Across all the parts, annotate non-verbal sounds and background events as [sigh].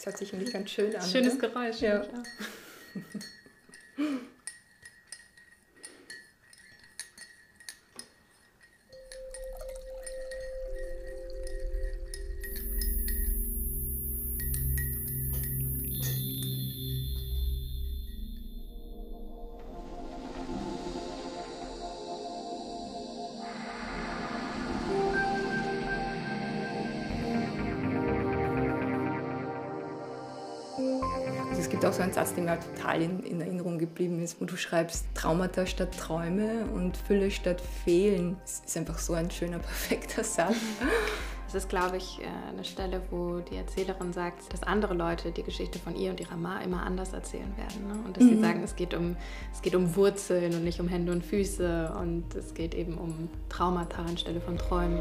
Das hört sich irgendwie ganz schön an. Schönes oder? Geräusch. Ja. Der mir halt total in, in, Erinnerung geblieben ist, wo du schreibst Traumata statt Träume und Fülle statt Fehlen. Das ist einfach so ein schöner, [laughs] perfekter Satz. Das ist, glaube ich, äh, eine Stelle, wo die Erzählerin sagt, dass andere Leute die Geschichte von ihr und ihrer Ma immer anders erzählen werden. Ne? Und dass mhm. sie sagen, es geht, um, es geht um Wurzeln und nicht um Hände und Füße. Und es geht eben um Traumata anstelle von Träumen.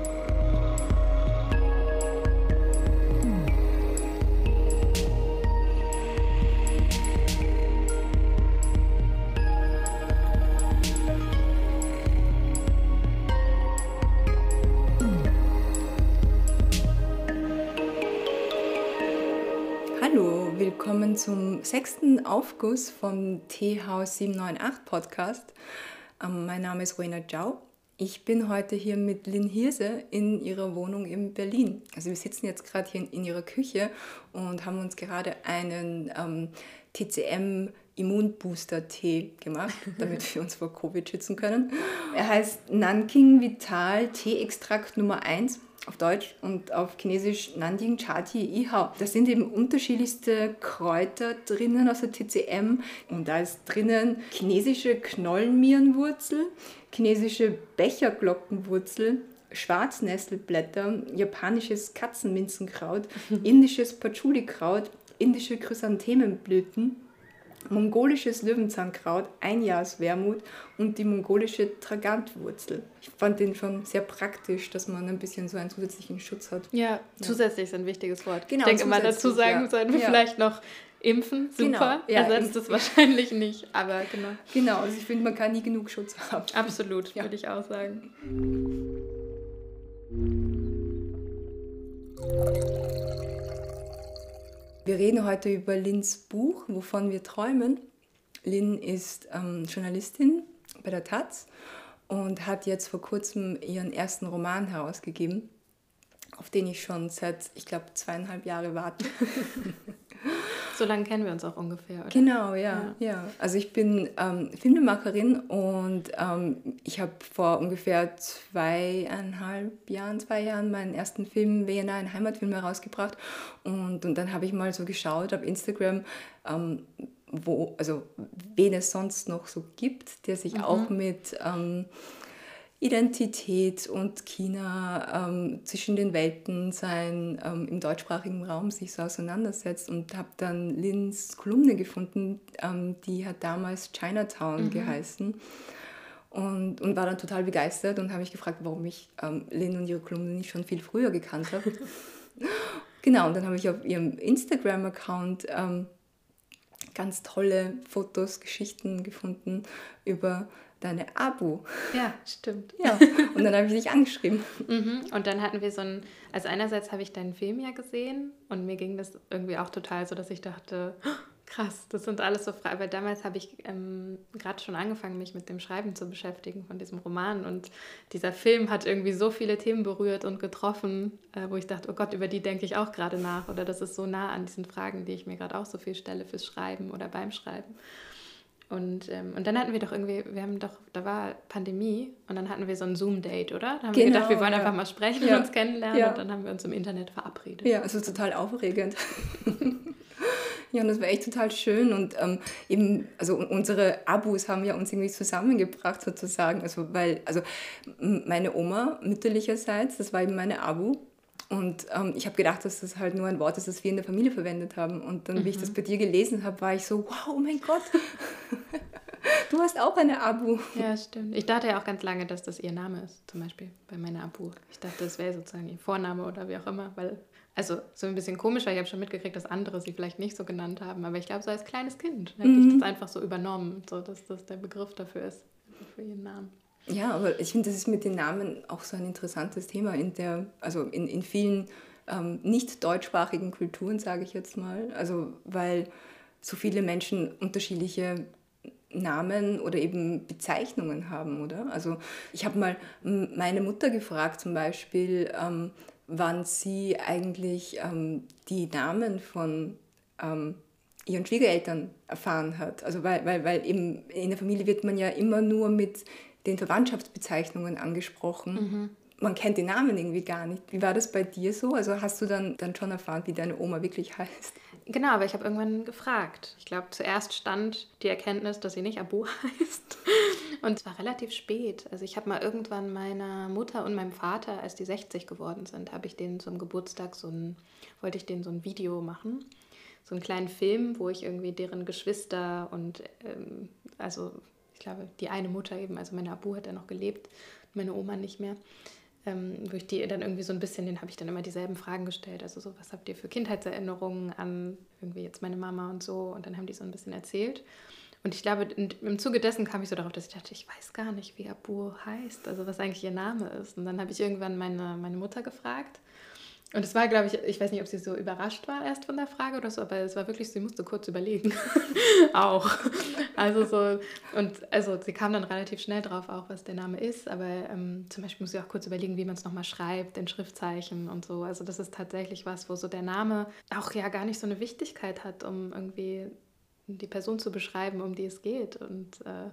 Zum sechsten Aufguss vom Teehaus 798 Podcast. Ähm, mein Name ist Ruina Jau. Ich bin heute hier mit Lynn Hirse in ihrer Wohnung in Berlin. Also wir sitzen jetzt gerade hier in, in, ihrer Küche und haben uns gerade einen ähm, TCM Immunbooster-Tee gemacht, [laughs] damit wir uns vor Covid schützen können. Er heißt Nanking Vital Tee-Extrakt Nummer 1 auf Deutsch und auf Chinesisch Nanding Chati Ihao. Da sind eben unterschiedlichste Kräuter drinnen aus der TCM und da ist drinnen chinesische Knollenmierenwurzel, chinesische Becherglockenwurzel, Schwarznesselblätter, japanisches Katzenminzenkraut, [laughs] indisches Patchouli-Kraut, indische Chrysanthemenblüten, mongolisches Löwenzahnkraut, Einjahrswermut und die mongolische Tragantwurzel. Ich fand den schon sehr praktisch, dass man ein bisschen so einen zusätzlichen Schutz hat. Ja, ja. zusätzlich ist ein wichtiges Wort. Genau, ich denke mal dazu sagen, ja. sollten wir ja. vielleicht noch impfen. Super, genau. ja, ersetzt es wahrscheinlich nicht, aber genau. Genau, also ich finde, man kann nie genug Schutz haben. Absolut, würde ich auch sagen. Wir reden heute über Lins Buch, Wovon wir träumen. Lin ist ähm, Journalistin bei der Taz und hat jetzt vor kurzem ihren ersten Roman herausgegeben, auf den ich schon seit, ich glaube, zweieinhalb Jahre warte. [laughs] So lange kennen wir uns auch ungefähr, oder? Genau, ja. ja. ja. Also ich bin ähm, Filmemacherin und ähm, ich habe vor ungefähr zweieinhalb Jahren, zwei Jahren meinen ersten Film Vienna, ein Heimatfilm herausgebracht. Und, und dann habe ich mal so geschaut auf Instagram, ähm, wo, also wen es sonst noch so gibt, der sich mhm. auch mit ähm, Identität und China ähm, zwischen den Welten sein ähm, im deutschsprachigen Raum sich so auseinandersetzt und habe dann Lins Kolumne gefunden, ähm, die hat damals Chinatown mhm. geheißen und, und war dann total begeistert und habe mich gefragt, warum ich ähm, Lin und ihre Kolumne nicht schon viel früher gekannt habe. [laughs] genau, und dann habe ich auf ihrem Instagram-Account ähm, ganz tolle Fotos, Geschichten gefunden über deine Abo. Ja, [laughs] stimmt. Ja, [laughs] und dann habe ich dich angeschrieben. Mhm. Und dann hatten wir so ein, also einerseits habe ich deinen Film ja gesehen und mir ging das irgendwie auch total so, dass ich dachte, oh, krass, das sind alles so frei. Aber damals habe ich ähm, gerade schon angefangen, mich mit dem Schreiben zu beschäftigen von diesem Roman. Und dieser Film hat irgendwie so viele Themen berührt und getroffen, äh, wo ich dachte, oh Gott, über die denke ich auch gerade nach. Oder das ist so nah an diesen Fragen, die ich mir gerade auch so viel stelle fürs Schreiben oder beim Schreiben. Und, ähm, und dann hatten wir doch irgendwie, wir haben doch, da war Pandemie und dann hatten wir so ein Zoom-Date, oder? Da haben genau, wir gedacht, wir wollen ja. einfach mal sprechen ja. und uns kennenlernen ja. und dann haben wir uns im Internet verabredet. Ja, also total aufregend. [laughs] ja, und das war echt total schön und ähm, eben, also unsere Abos haben ja uns irgendwie zusammengebracht sozusagen, also weil, also meine Oma mütterlicherseits, das war eben meine Abo und ähm, ich habe gedacht, dass das halt nur ein Wort ist, das wir in der Familie verwendet haben. Und dann, mhm. wie ich das mhm. bei dir gelesen habe, war ich so, wow, oh mein Gott, du hast auch eine Abu. Ja, stimmt. Ich dachte ja auch ganz lange, dass das ihr Name ist, zum Beispiel bei meiner Abu. Ich dachte, das wäre sozusagen ihr Vorname oder wie auch immer, weil, also so ein bisschen komisch, weil ich habe schon mitgekriegt, dass andere sie vielleicht nicht so genannt haben. Aber ich glaube, so als kleines Kind hätte mhm. ich das einfach so übernommen, so dass das der Begriff dafür ist, für ihren Namen. Ja, aber ich finde, das ist mit den Namen auch so ein interessantes Thema in der, also in, in vielen ähm, nicht deutschsprachigen Kulturen, sage ich jetzt mal. Also weil so viele Menschen unterschiedliche Namen oder eben Bezeichnungen haben, oder? Also ich habe mal meine Mutter gefragt zum Beispiel, ähm, wann sie eigentlich ähm, die Namen von ähm, ihren Schwiegereltern erfahren hat. Also weil, weil, weil eben in der Familie wird man ja immer nur mit den Verwandtschaftsbezeichnungen angesprochen. Mhm. Man kennt die Namen irgendwie gar nicht. Wie war das bei dir so? Also hast du dann, dann schon erfahren, wie deine Oma wirklich [laughs] heißt? Genau, aber ich habe irgendwann gefragt. Ich glaube, zuerst stand die Erkenntnis, dass sie nicht Abu [laughs] heißt. Und es war relativ spät. Also ich habe mal irgendwann meiner Mutter und meinem Vater, als die 60 geworden sind, habe ich denen zum Geburtstag so ein, wollte ich denen so ein Video machen. So einen kleinen Film, wo ich irgendwie deren Geschwister und ähm, also ich glaube, die eine Mutter eben, also meine Abu hat ja noch gelebt, meine Oma nicht mehr ähm, wo ich die dann irgendwie so ein bisschen, den habe ich dann immer dieselben Fragen gestellt. Also so, was habt ihr für Kindheitserinnerungen an irgendwie jetzt meine Mama und so? Und dann haben die so ein bisschen erzählt. Und ich glaube, im Zuge dessen kam ich so darauf, dass ich dachte, ich weiß gar nicht, wie Abu heißt, also was eigentlich ihr Name ist. Und dann habe ich irgendwann meine, meine Mutter gefragt und es war, glaube ich, ich weiß nicht, ob sie so überrascht war erst von der Frage oder so, aber es war wirklich, sie musste kurz überlegen. [laughs] auch. Also so, und also sie kam dann relativ schnell drauf auch, was der Name ist, aber ähm, zum Beispiel muss sie auch kurz überlegen, wie man es nochmal schreibt, in Schriftzeichen und so. Also das ist tatsächlich was, wo so der Name auch ja gar nicht so eine Wichtigkeit hat, um irgendwie die Person zu beschreiben, um die es geht. Und äh,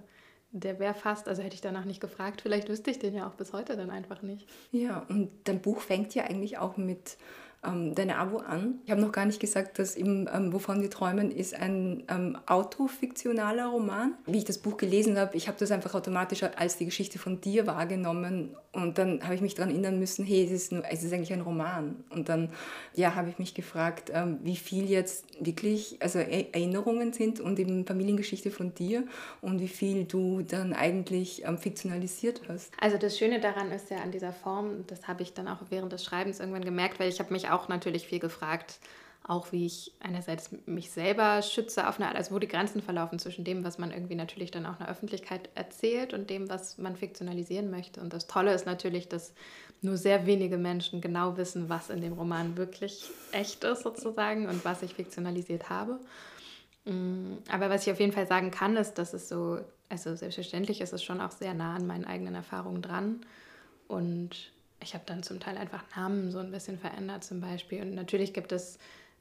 der wäre fast, also hätte ich danach nicht gefragt, vielleicht wüsste ich den ja auch bis heute dann einfach nicht. Ja, und dein Buch fängt ja eigentlich auch mit ähm, deine Abo an. Ich habe noch gar nicht gesagt, dass eben ähm, Wovon wir träumen ist ein ähm, autofiktionaler Roman. Wie ich das Buch gelesen habe, ich habe das einfach automatisch als die Geschichte von dir wahrgenommen und dann habe ich mich daran erinnern müssen, hey, es ist, nur, es ist eigentlich ein Roman. Und dann ja, habe ich mich gefragt, ähm, wie viel jetzt wirklich also Erinnerungen sind und eben Familiengeschichte von dir und wie viel du dann eigentlich ähm, fiktionalisiert hast. Also das Schöne daran ist ja an dieser Form, das habe ich dann auch während des Schreibens irgendwann gemerkt, weil ich habe mich auch natürlich viel gefragt, auch wie ich einerseits mich selber schütze auf eine Art, also wo die Grenzen verlaufen zwischen dem, was man irgendwie natürlich dann auch in der Öffentlichkeit erzählt und dem, was man fiktionalisieren möchte. Und das Tolle ist natürlich, dass nur sehr wenige Menschen genau wissen, was in dem Roman wirklich echt ist sozusagen und was ich fiktionalisiert habe. Mm, aber was ich auf jeden Fall sagen kann, ist, dass es so, also selbstverständlich ist es schon auch sehr nah an meinen eigenen Erfahrungen dran und ich habe dann zum Teil einfach Namen so ein bisschen verändert zum Beispiel. Und natürlich gibt es,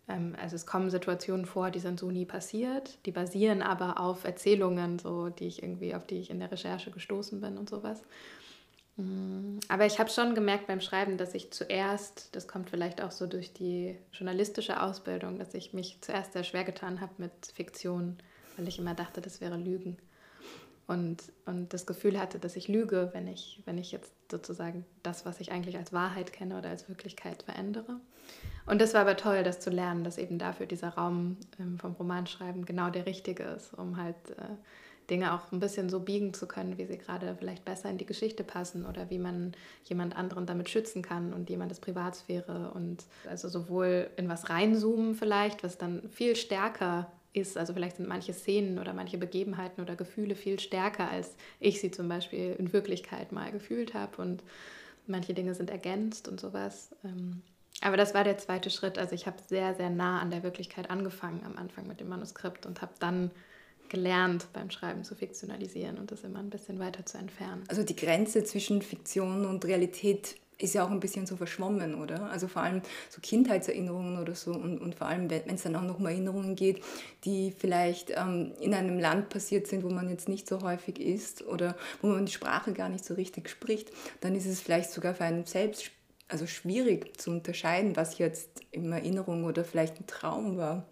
ähm, also es kommen Situationen vor, die sind so nie passiert. Die basieren aber auf Erzählungen, so, die ich irgendwie, auf die ich in der Recherche gestoßen bin und sowas. Mm, aber ich habe schon gemerkt beim Schreiben, dass ich zuerst, das kommt vielleicht auch so durch die journalistische Ausbildung, dass ich mich zuerst sehr schwer getan habe mit Fiktion, weil ich immer dachte, das wäre Lügen und, und das Gefühl hatte, dass ich lüge, wenn ich, wenn ich jetzt sozusagen das, was ich eigentlich als Wahrheit kenne oder als Wirklichkeit verändere. Und das war aber toll, das zu lernen, dass eben dafür dieser Raum ähm, vom Romanschreiben genau der richtige ist, um halt äh, Dinge auch ein bisschen so biegen zu können, wie sie gerade vielleicht besser in die Geschichte passen oder wie man jemand anderen damit schützen kann und jemandes Privatsphäre und also sowohl in was reinzoomen vielleicht, was dann viel stärker ist. Also vielleicht sind manche Szenen oder manche Begebenheiten oder Gefühle viel stärker, als ich sie zum Beispiel in Wirklichkeit mal gefühlt habe. Und manche Dinge sind ergänzt und sowas. Ähm, aber das war der zweite Schritt. Also ich habe sehr, sehr nah an der Wirklichkeit angefangen am Anfang mit dem Manuskript und habe dann gelernt, beim Schreiben zu fiktionalisieren und das immer ein bisschen weiter zu entfernen. Also die Grenze zwischen Fiktion und Realität ist ja auch ein bisschen so verschwommen, oder? Also vor allem so Kindheitserinnerungen oder so und, und vor allem, wenn es dann auch noch um Erinnerungen geht, die vielleicht ähm, in einem Land passiert sind, wo man jetzt nicht so häufig ist oder wo man die Sprache gar nicht so richtig spricht, dann ist es vielleicht sogar für einen selbst also schwierig zu unterscheiden, was jetzt in Erinnerung oder vielleicht ein Traum war.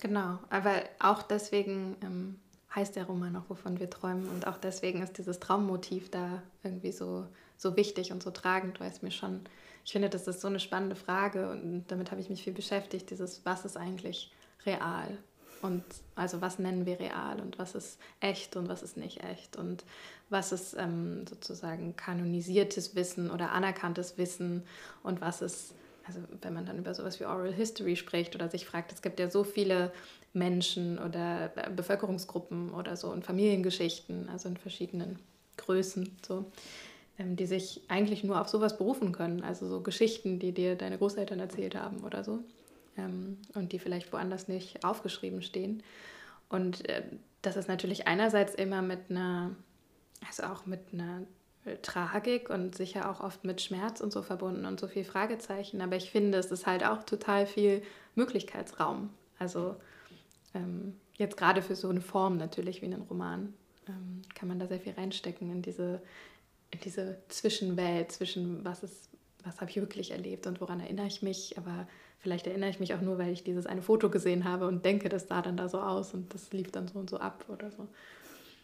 Genau, aber auch deswegen ähm, heißt der Roman noch, wovon wir träumen und auch deswegen ist dieses Traummotiv da irgendwie so so wichtig und so tragend, weil es mir schon, ich finde, das ist so eine spannende Frage und damit habe ich mich viel beschäftigt, dieses, was ist eigentlich real? Und also was nennen wir real und was ist echt und was ist nicht echt? Und was ist ähm, sozusagen kanonisiertes Wissen oder anerkanntes Wissen? Und was ist, also wenn man dann über sowas wie Oral History spricht oder sich fragt, es gibt ja so viele Menschen oder Bevölkerungsgruppen oder so und Familiengeschichten, also in verschiedenen Größen, so, die sich eigentlich nur auf sowas berufen können. Also so Geschichten, die dir deine Großeltern erzählt haben oder so. Ähm, und die vielleicht woanders nicht aufgeschrieben stehen. Und äh, das ist natürlich einerseits immer mit einer, also auch mit einer äh, Tragik und sicher auch oft mit Schmerz und so verbunden und so viel Fragezeichen. Aber ich finde, es ist halt auch total viel Möglichkeitsraum. Also ähm, jetzt gerade für so eine Form natürlich wie einen Roman ähm, kann man da sehr viel reinstecken in diese, in diese Zwischenwelt, zwischen was ist, was habe ich wirklich erlebt und woran erinnere ich mich, aber vielleicht erinnere ich mich auch nur, weil ich dieses eine Foto gesehen habe und denke, das sah dann da so aus und das lief dann so und so ab oder so.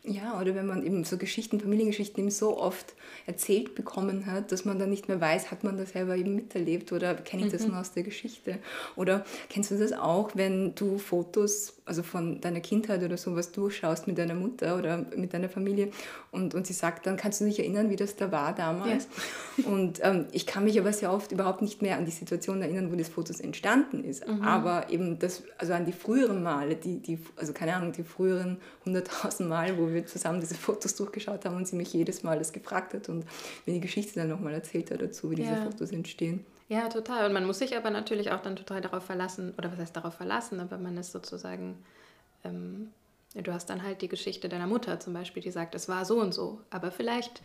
Ja, oder wenn man eben so Geschichten, Familiengeschichten eben so oft erzählt bekommen hat, dass man dann nicht mehr weiß, hat man das selber eben miterlebt oder kenne ich das mhm. nur aus der Geschichte? Oder kennst du das auch, wenn du Fotos, also von deiner Kindheit oder sowas durchschaust mit deiner Mutter oder mit deiner Familie und, und sie sagt dann, kannst du dich erinnern, wie das da war damals? Ja. [laughs] Und ähm, ich kann mich aber sehr oft überhaupt nicht mehr an die Situation erinnern, wo das Fotos entstanden ist. Mhm. Aber eben das, also an die früheren Male, die, die, also keine Ahnung, die früheren 100.000 Mal, wo wir zusammen diese Fotos durchgeschaut haben und sie mich jedes Mal das gefragt hat und mir die Geschichte dann nochmal erzählt hat dazu, wie diese ja. Fotos entstehen. Ja, total. Und man muss sich aber natürlich auch dann total darauf verlassen, oder was heißt darauf verlassen, aber man ist sozusagen, ähm, du hast dann halt die Geschichte deiner Mutter zum Beispiel, die sagt, es war so und so. Aber vielleicht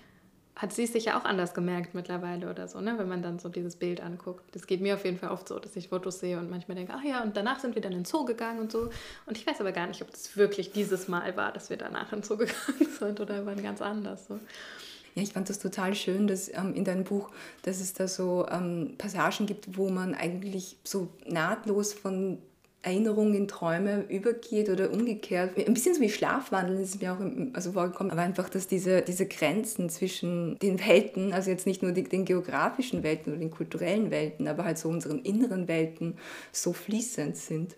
hat sie es sich ja auch anders gemerkt mittlerweile oder so, ne? wenn man dann so dieses Bild anguckt. Das geht mir auf jeden Fall oft so, dass ich Fotos sehe und manchmal denke, ach ja, und danach sind wir dann in den Zoo gegangen und so. Und ich weiß aber gar nicht, ob das wirklich dieses Mal war, dass wir danach in den Zoo gegangen [laughs] sind oder wann ganz anders. So. Ja, ich fand das total schön, dass ähm, in deinem Buch, dass es da so ähm, Passagen gibt, wo man eigentlich so nahtlos von Erinnerung in Träume übergeht oder umgekehrt. Ein bisschen so wie Schlafwandeln ist mir auch also vorgekommen, aber einfach, dass diese, diese Grenzen zwischen den Welten, also jetzt nicht nur die, den geografischen Welten oder den kulturellen Welten, aber halt so unseren inneren Welten so fließend sind.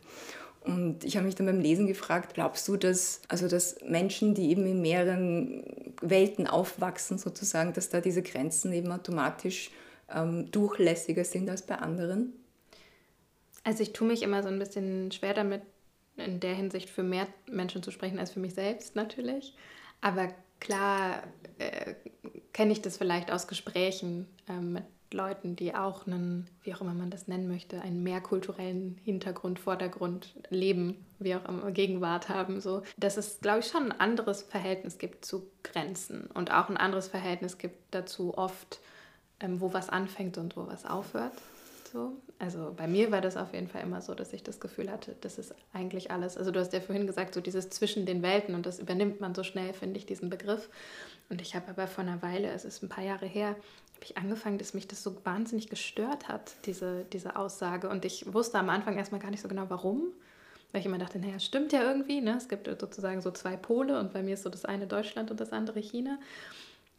Und ich habe mich dann beim Lesen gefragt, glaubst du, dass, also dass Menschen, die eben in mehreren Welten aufwachsen, sozusagen, dass da diese Grenzen eben automatisch ähm, durchlässiger sind als bei anderen? Also ich tue mich immer so ein bisschen schwer damit, in der Hinsicht für mehr Menschen zu sprechen als für mich selbst natürlich. Aber klar äh, kenne ich das vielleicht aus Gesprächen äh, mit Leuten, die auch einen, wie auch immer man das nennen möchte, einen mehrkulturellen Hintergrund, Vordergrund, Leben, wie auch immer, Gegenwart haben. So. Dass es, glaube ich, schon ein anderes Verhältnis gibt zu Grenzen und auch ein anderes Verhältnis gibt dazu oft, ähm, wo was anfängt und wo was aufhört. So. Also bei mir war das auf jeden Fall immer so, dass ich das Gefühl hatte, das ist eigentlich alles. Also du hast ja vorhin gesagt, so dieses zwischen den Welten und das übernimmt man so schnell, finde ich, diesen Begriff. Und ich habe aber vor einer Weile, es ist ein paar Jahre her, habe ich angefangen, dass mich das so wahnsinnig gestört hat, diese, diese Aussage. Und ich wusste am Anfang erstmal gar nicht so genau, warum. Weil ich immer dachte, naja, stimmt ja irgendwie. Ne? Es gibt sozusagen so zwei Pole und bei mir ist so das eine Deutschland und das andere China.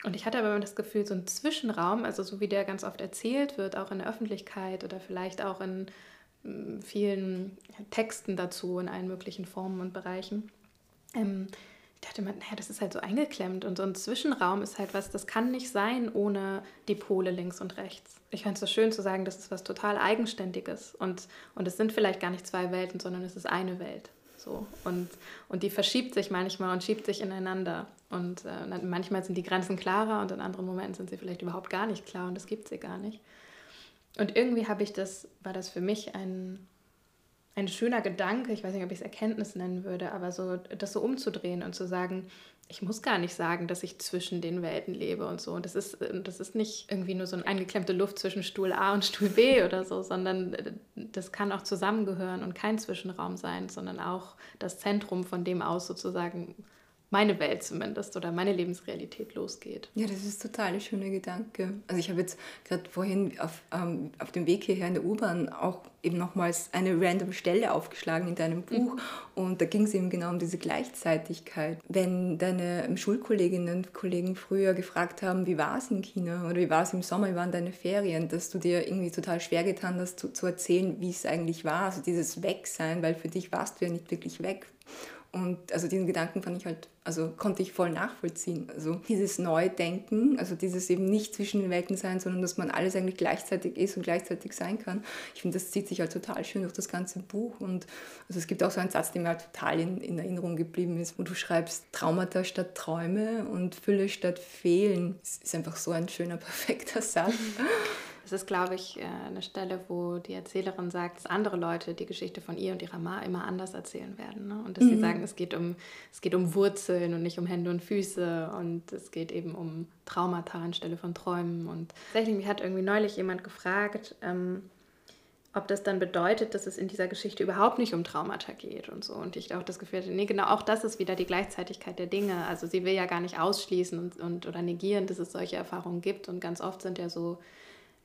Und ich hatte aber immer das Gefühl, so ein Zwischenraum, also so wie der ganz oft erzählt wird, auch in der Öffentlichkeit oder vielleicht auch in mm, vielen Texten dazu, in allen möglichen Formen und Bereichen. Ähm, ich dachte immer, naja, das ist halt so eingeklemmt und so ein Zwischenraum ist halt was, das kann nicht sein ohne die Pole links und rechts. Ich fand es so schön zu sagen, das ist was total Eigenständiges und, und es sind vielleicht gar nicht zwei Welten, sondern es ist eine Welt. So. Und, und die verschiebt sich manchmal und schiebt sich ineinander. Und äh, manchmal sind die Grenzen klarer und in anderen Momenten sind sie vielleicht überhaupt gar nicht klar und es gibt sie gar nicht. Und irgendwie habe ich das, war das für mich ein, ein schöner Gedanke, ich weiß nicht, ob ich es Erkenntnis nennen würde, aber so das so umzudrehen und zu sagen, ich muss gar nicht sagen, dass ich zwischen den Welten lebe und so. Und das ist, das ist nicht irgendwie nur so eine eingeklemmte Luft zwischen Stuhl A und Stuhl B [laughs] oder so, sondern äh, das kann auch zusammengehören und kein Zwischenraum sein, sondern auch das Zentrum, von dem aus sozusagen meine Welt zumindest oder meine Lebensrealität losgeht. Ja, das ist total ein schöner Gedanke. Also ich habe jetzt gerade vorhin auf, ähm, auf dem Weg hierher in der U-Bahn auch eben nochmals eine random Stelle aufgeschlagen in deinem Buch mhm. und da ging es eben genau um diese Gleichzeitigkeit. Wenn deine Schulkolleginnen und Kollegen früher gefragt haben, wie war es in China oder wie war es im Sommer, wie waren deine Ferien, dass du dir irgendwie total schwer getan hast zu, zu erzählen, wie es eigentlich war, also dieses Wegsein, weil für dich warst du ja nicht wirklich weg Und also diesen Gedanken fand ich halt, also konnte ich voll nachvollziehen. Also dieses Neudenken, also dieses eben nicht zwischen den Welten sein, sondern dass man alles eigentlich gleichzeitig ist und gleichzeitig sein kann. Ich finde, das zieht sich halt total schön durch das ganze Buch. Und also es gibt auch so einen Satz, der mir halt total in, in Erinnerung geblieben ist, wo du schreibst, Traumata statt Träume und Fülle statt Fehlen. Das ist einfach so ein schöner, [laughs] perfekter Satz. Das ist, glaube ich, äh, eine Stelle, wo die Erzählerin sagt, dass andere Leute die Geschichte von ihr und ihrer Ma immer anders erzählen werden. Ne? Und dass mhm. sie sagen, es geht, um, es geht um Wurzeln und nicht um Hände und Füße und es geht eben um Traumata anstelle von Träumen. Und tatsächlich, mich hat irgendwie neulich jemand gefragt, ähm, ob das dann bedeutet, dass es in dieser Geschichte überhaupt nicht um Traumata geht und so. Und ich auch das Gefühl hatte, nee, genau, auch das ist wieder die Gleichzeitigkeit der Dinge. Also sie will ja gar nicht ausschließen und, und oder negieren, dass es solche Erfahrungen gibt. Und ganz oft sind ja so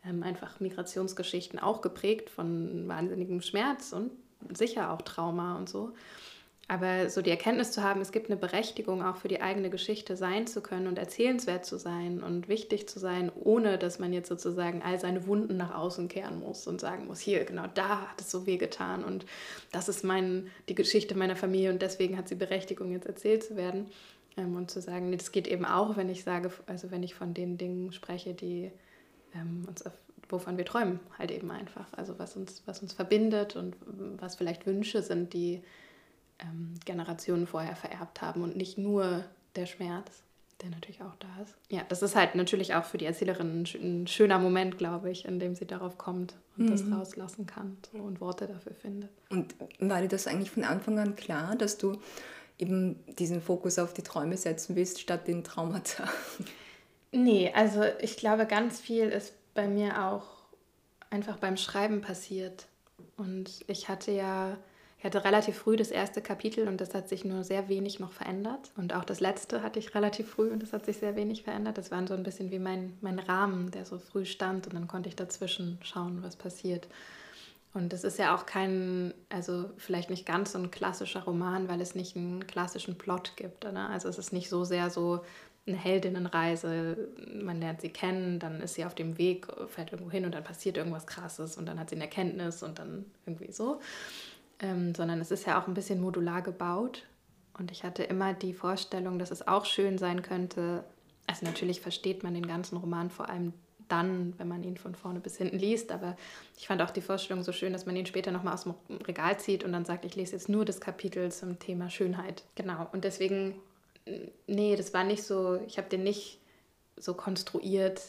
ähm, einfach Migrationsgeschichten auch geprägt von wahnsinnigem Schmerz und sicher auch Trauma und so. Aber so die Erkenntnis zu haben, es gibt eine Berechtigung auch für die eigene Geschichte sein zu können und erzählenswert zu sein und wichtig zu sein, ohne dass man jetzt sozusagen all seine Wunden nach außen kehren muss und sagen muss, hier, genau da hat es so weh getan und das ist mein, die Geschichte meiner Familie und deswegen hat sie Berechtigung, jetzt erzählt zu werden. Ähm, und zu sagen, das geht eben auch, wenn ich sage, also wenn ich von den Dingen spreche, die ähm, uns, wovon wir träumen, halt eben einfach. Also was uns, was uns verbindet und was vielleicht Wünsche sind, die ähm, Generationen vorher vererbt haben und nicht nur der Schmerz, der natürlich auch da ist. Ja, das ist halt natürlich auch für die Erzählerin ein schöner Moment, glaube ich, in dem sie darauf kommt und mhm. das rauslassen kann so, und Worte dafür findet. Und war dir das eigentlich von Anfang an klar, dass du eben diesen Fokus auf die Träume setzen willst, statt den Traumata? Nee, also ich glaube, ganz viel ist bei mir auch einfach beim Schreiben passiert. Und ich hatte ja, ich hatte relativ früh das erste Kapitel und das hat sich nur sehr wenig noch verändert. Und auch das letzte hatte ich relativ früh und das hat sich sehr wenig verändert. Das war so ein bisschen wie mein, mein Rahmen, der so früh stand und dann konnte ich dazwischen schauen, was passiert. Und es ist ja auch kein, also vielleicht nicht ganz so ein klassischer Roman, weil es nicht einen klassischen Plot gibt. Oder? Also es ist nicht so sehr so, eine Heldinnenreise, man lernt sie kennen, dann ist sie auf dem Weg, fährt irgendwo hin und dann passiert irgendwas Krasses und dann hat sie eine Erkenntnis und dann irgendwie so. Ähm, sondern es ist ja auch ein bisschen modular gebaut. Und ich hatte immer die Vorstellung, dass es auch schön sein könnte, also natürlich versteht man den ganzen Roman vor allem dann, wenn man ihn von vorne bis hinten liest. Aber ich fand auch die Vorstellung so schön, dass man ihn später nochmal aus dem Regal zieht und dann sagt, ich lese jetzt nur das Kapitel zum Thema Schönheit. Genau. Und deswegen nee, das war nicht so, ich habe den nicht so konstruiert,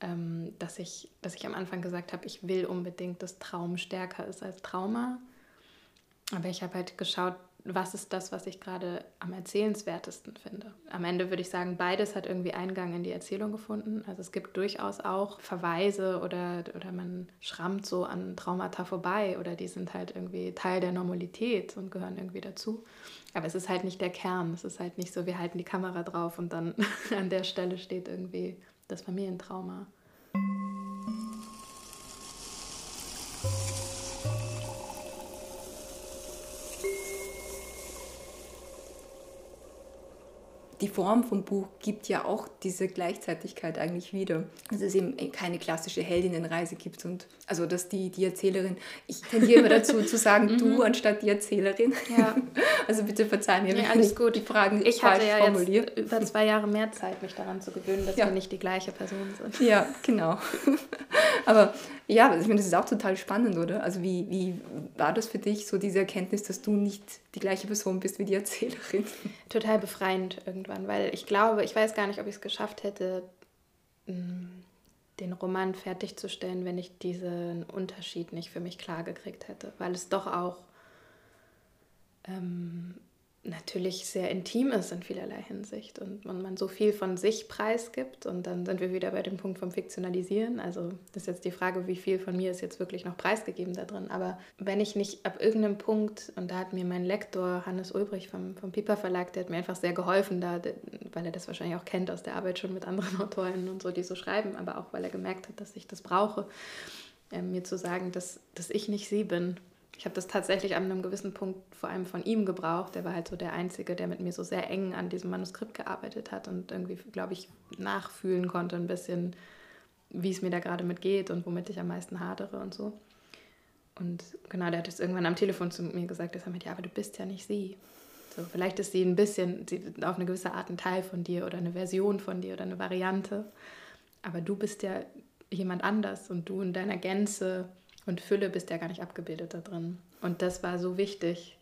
ähm, dass, ich, dass ich am Anfang gesagt habe, ich will unbedingt, dass Traum stärker ist als Trauma. Aber ich habe halt geschaut, was ist das, was ich gerade am erzählenswertesten finde. Am Ende würde ich sagen, beides hat irgendwie Eingang in die Erzählung gefunden. Also es gibt durchaus auch Verweise oder, oder man schrammt so an Traumata vorbei oder die sind halt irgendwie Teil der Normalität und gehören irgendwie dazu. Aber es ist halt nicht der Kern. Es ist halt nicht so, wir halten die Kamera drauf und dann [laughs] an der Stelle steht irgendwie das Familientrauma. Die Form vom Buch gibt ja auch diese Gleichzeitigkeit eigentlich wieder. Dass es eben keine klassische Heldinnenreise gibt und also dass die, die Erzählerin, ich tendiere immer dazu zu sagen [laughs] du mhm. anstatt die Erzählerin. Ja. [laughs] Also bitte verzeih mir, ja, alles gut. die Fragen ich falsch hatte ja formuliere. Jetzt über zwei Jahre mehr [laughs] Zeit, mich daran zu gewöhnen, dass ja. wir nicht die gleiche Person sind. Ja, genau. Aber ja, ich finde, das ist auch total spannend, oder? Also wie, wie war das für dich, so diese Erkenntnis, dass du nicht die gleiche Person bist wie die Erzählerin? Total befreiend irgendwann, weil ich glaube, ich weiß gar nicht, ob ich es geschafft hätte, mm, den Roman fertigzustellen, wenn ich diesen Unterschied nicht für mich klar gekriegt hätte, weil es doch auch ähm, natürlich sehr intim ist in vielerlei Hinsicht und man, man so viel von sich preisgibt und dann sind wir wieder bei dem Punkt vom Fiktionalisieren. Also das ist jetzt die Frage, wie viel von mir ist jetzt wirklich noch preisgegeben da drin. Aber wenn ich nicht ab irgendeinem Punkt, und da hat mir mein Lektor Hannes Ulbrich vom, vom Piper Verlag, der hat mir einfach sehr geholfen, da, weil er das wahrscheinlich auch kennt aus der Arbeit schon mit anderen [laughs] Autoren und so, die so schreiben, aber auch weil er gemerkt hat, dass ich das brauche, äh, mir zu sagen, dass, dass ich nicht sie bin ich habe das tatsächlich an einem gewissen Punkt vor allem von ihm gebraucht. Der war halt so der Einzige, der mit mir so sehr eng an diesem Manuskript gearbeitet hat und irgendwie, glaube ich, nachfühlen konnte ein bisschen, wie es mir da gerade mit geht und womit ich am meisten hadere und so. Und genau, der hat es irgendwann am Telefon zu mir gesagt, er hat ja, aber du bist ja nicht sie. So, vielleicht ist sie ein bisschen, sie, auf eine gewisse Art ein Teil von dir oder eine Version von dir oder eine Variante. Aber du bist ja jemand anders und du in deiner Gänze und Fülle bist ja gar nicht abgebildet da drin. Und das war so wichtig.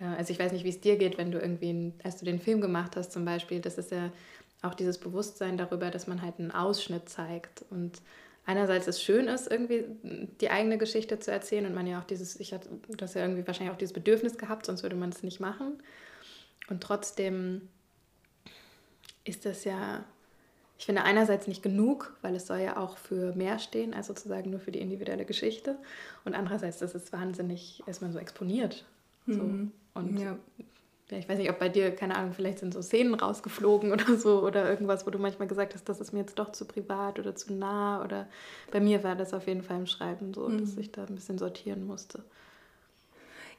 Also ich weiß nicht, wie es dir geht, wenn du irgendwie, als du den Film gemacht hast zum Beispiel, das ist ja auch dieses Bewusstsein darüber, dass man halt einen Ausschnitt zeigt und einerseits es schön ist, irgendwie die eigene Geschichte zu erzählen und man ja auch dieses, ich hatte das ja irgendwie wahrscheinlich auch dieses Bedürfnis gehabt, sonst würde man es nicht machen. Und trotzdem ist das ja, ich finde einerseits nicht genug, weil es soll ja auch für mehr stehen, als sozusagen nur für die individuelle Geschichte. Und andererseits, das ist wahnsinnig, ist man so exponiert. So. Mhm. Und ja ja, ich weiß nicht, ob bei dir, keine Ahnung, vielleicht sind so Szenen rausgeflogen [laughs] oder so oder irgendwas, wo du manchmal gesagt hast, das ist mir jetzt doch zu privat oder zu nah oder bei mir war das auf jeden Fall im Schreiben so, mhm. dass ich da ein bisschen sortieren musste.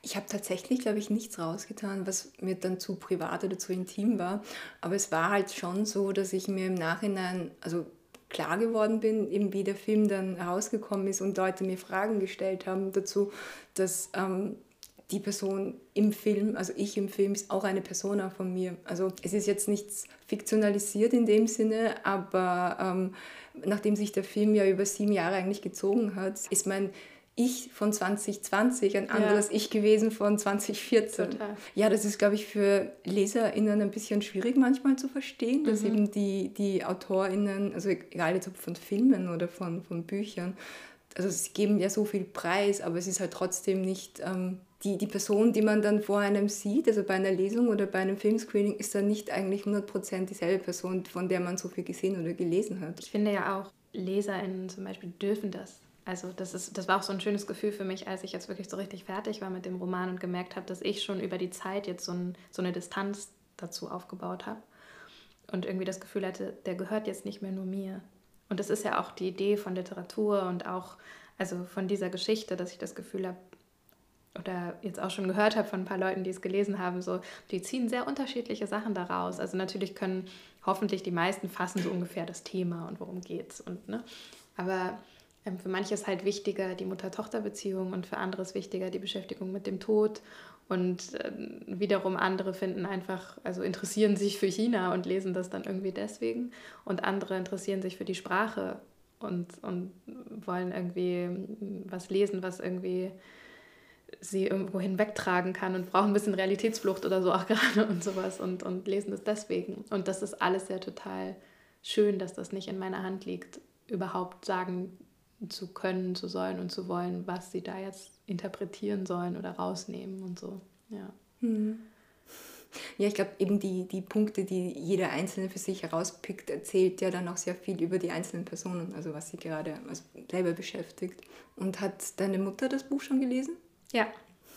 Ich habe tatsächlich, glaube ich, nichts rausgetan, was mir dann zu privat oder zu intim war. Aber es war halt schon so, dass ich mir im Nachhinein, also klar geworden bin, eben wie der Film dann herausgekommen ist und Leute mir Fragen gestellt haben dazu, dass ähm, die Person im Film, also ich im Film, ist auch eine Persona von mir. Also es ist jetzt nichts fiktionalisiert in dem Sinne, aber ähm, nachdem sich der Film ja über sieben Jahre eigentlich gezogen hat, ist mein ich von 2020 ein anderes ja. Ich gewesen von 2014. Total. Ja, das ist, glaube ich, für LeserInnen ein bisschen schwierig manchmal zu verstehen, dass mhm. eben die, die AutorInnen, also egal jetzt ob von Filmen oder von, von Büchern, also sie geben ja so viel Preis, aber es ist halt trotzdem nicht ähm, die, die Person, die man dann vor einem sieht, also bei einer Lesung oder bei einem Filmscreening, ist dann nicht eigentlich 100% dieselbe Person, von der man so viel gesehen oder gelesen hat. Ich finde ja auch, LeserInnen zum Beispiel dürfen das. Also das, ist, das war auch so ein schönes Gefühl für mich, als ich jetzt wirklich so richtig fertig war mit dem Roman und gemerkt habe, dass ich schon über die Zeit jetzt so, ein, so eine Distanz dazu aufgebaut habe. Und irgendwie das Gefühl hatte, der gehört jetzt nicht mehr nur mir. Und das ist ja auch die Idee von Literatur und auch also von dieser Geschichte, dass ich das Gefühl habe, oder jetzt auch schon gehört habe von ein paar Leuten, die es gelesen haben, so, die ziehen sehr unterschiedliche Sachen daraus. Also natürlich können hoffentlich die meisten fassen so ungefähr das Thema und worum geht's. Und, ne? Aber für manche ist halt wichtiger die Mutter-Tochter-Beziehung und für andere ist wichtiger die Beschäftigung mit dem Tod. Und äh, wiederum andere finden einfach, also interessieren sich für China und lesen das dann irgendwie deswegen. Und andere interessieren sich für die Sprache und, und wollen irgendwie was lesen, was irgendwie sie irgendwo hinwegtragen kann und brauchen ein bisschen Realitätsflucht oder so auch [laughs] gerade und sowas und, und lesen das deswegen. Und das ist alles ja total schön, dass das nicht in meiner Hand liegt, überhaupt sagen zu können, zu sollen und zu wollen, was sie da jetzt interpretieren sollen oder rausnehmen und so. Ja. Mhm. Ja, ich glaube, eben die, die Punkte, die jeder Einzelne für sich herauspickt, erzählt ja dann auch sehr viel über die einzelnen Personen, also was sie gerade also selber beschäftigt. Und hat deine Mutter das Buch schon gelesen? Ja.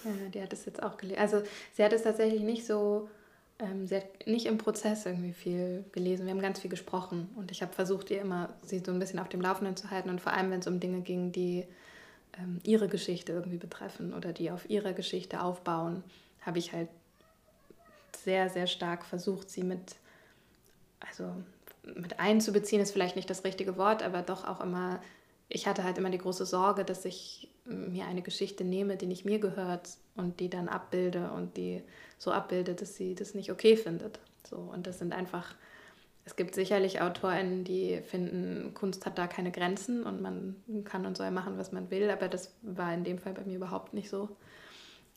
ja, die hat es jetzt auch gelesen. Also sie hat es tatsächlich nicht so, ähm, sie hat nicht im Prozess irgendwie viel gelesen. Wir haben ganz viel gesprochen und ich habe versucht, ihr immer sie so ein bisschen auf dem Laufenden zu halten und vor allem, wenn es um Dinge ging, die ähm, ihre Geschichte irgendwie betreffen oder die auf ihrer Geschichte aufbauen, habe ich halt sehr, sehr stark versucht, sie mit, also mit einzubeziehen, ist vielleicht nicht das richtige Wort, aber doch auch immer, ich hatte halt immer die große Sorge, dass ich mir eine Geschichte nehme, die nicht mir gehört und die dann abbilde und die so abbilde, dass sie das nicht okay findet. So, und das sind einfach, es gibt sicherlich AutorInnen, die finden, Kunst hat da keine Grenzen und man kann und soll machen, was man will, aber das war in dem Fall bei mir überhaupt nicht so.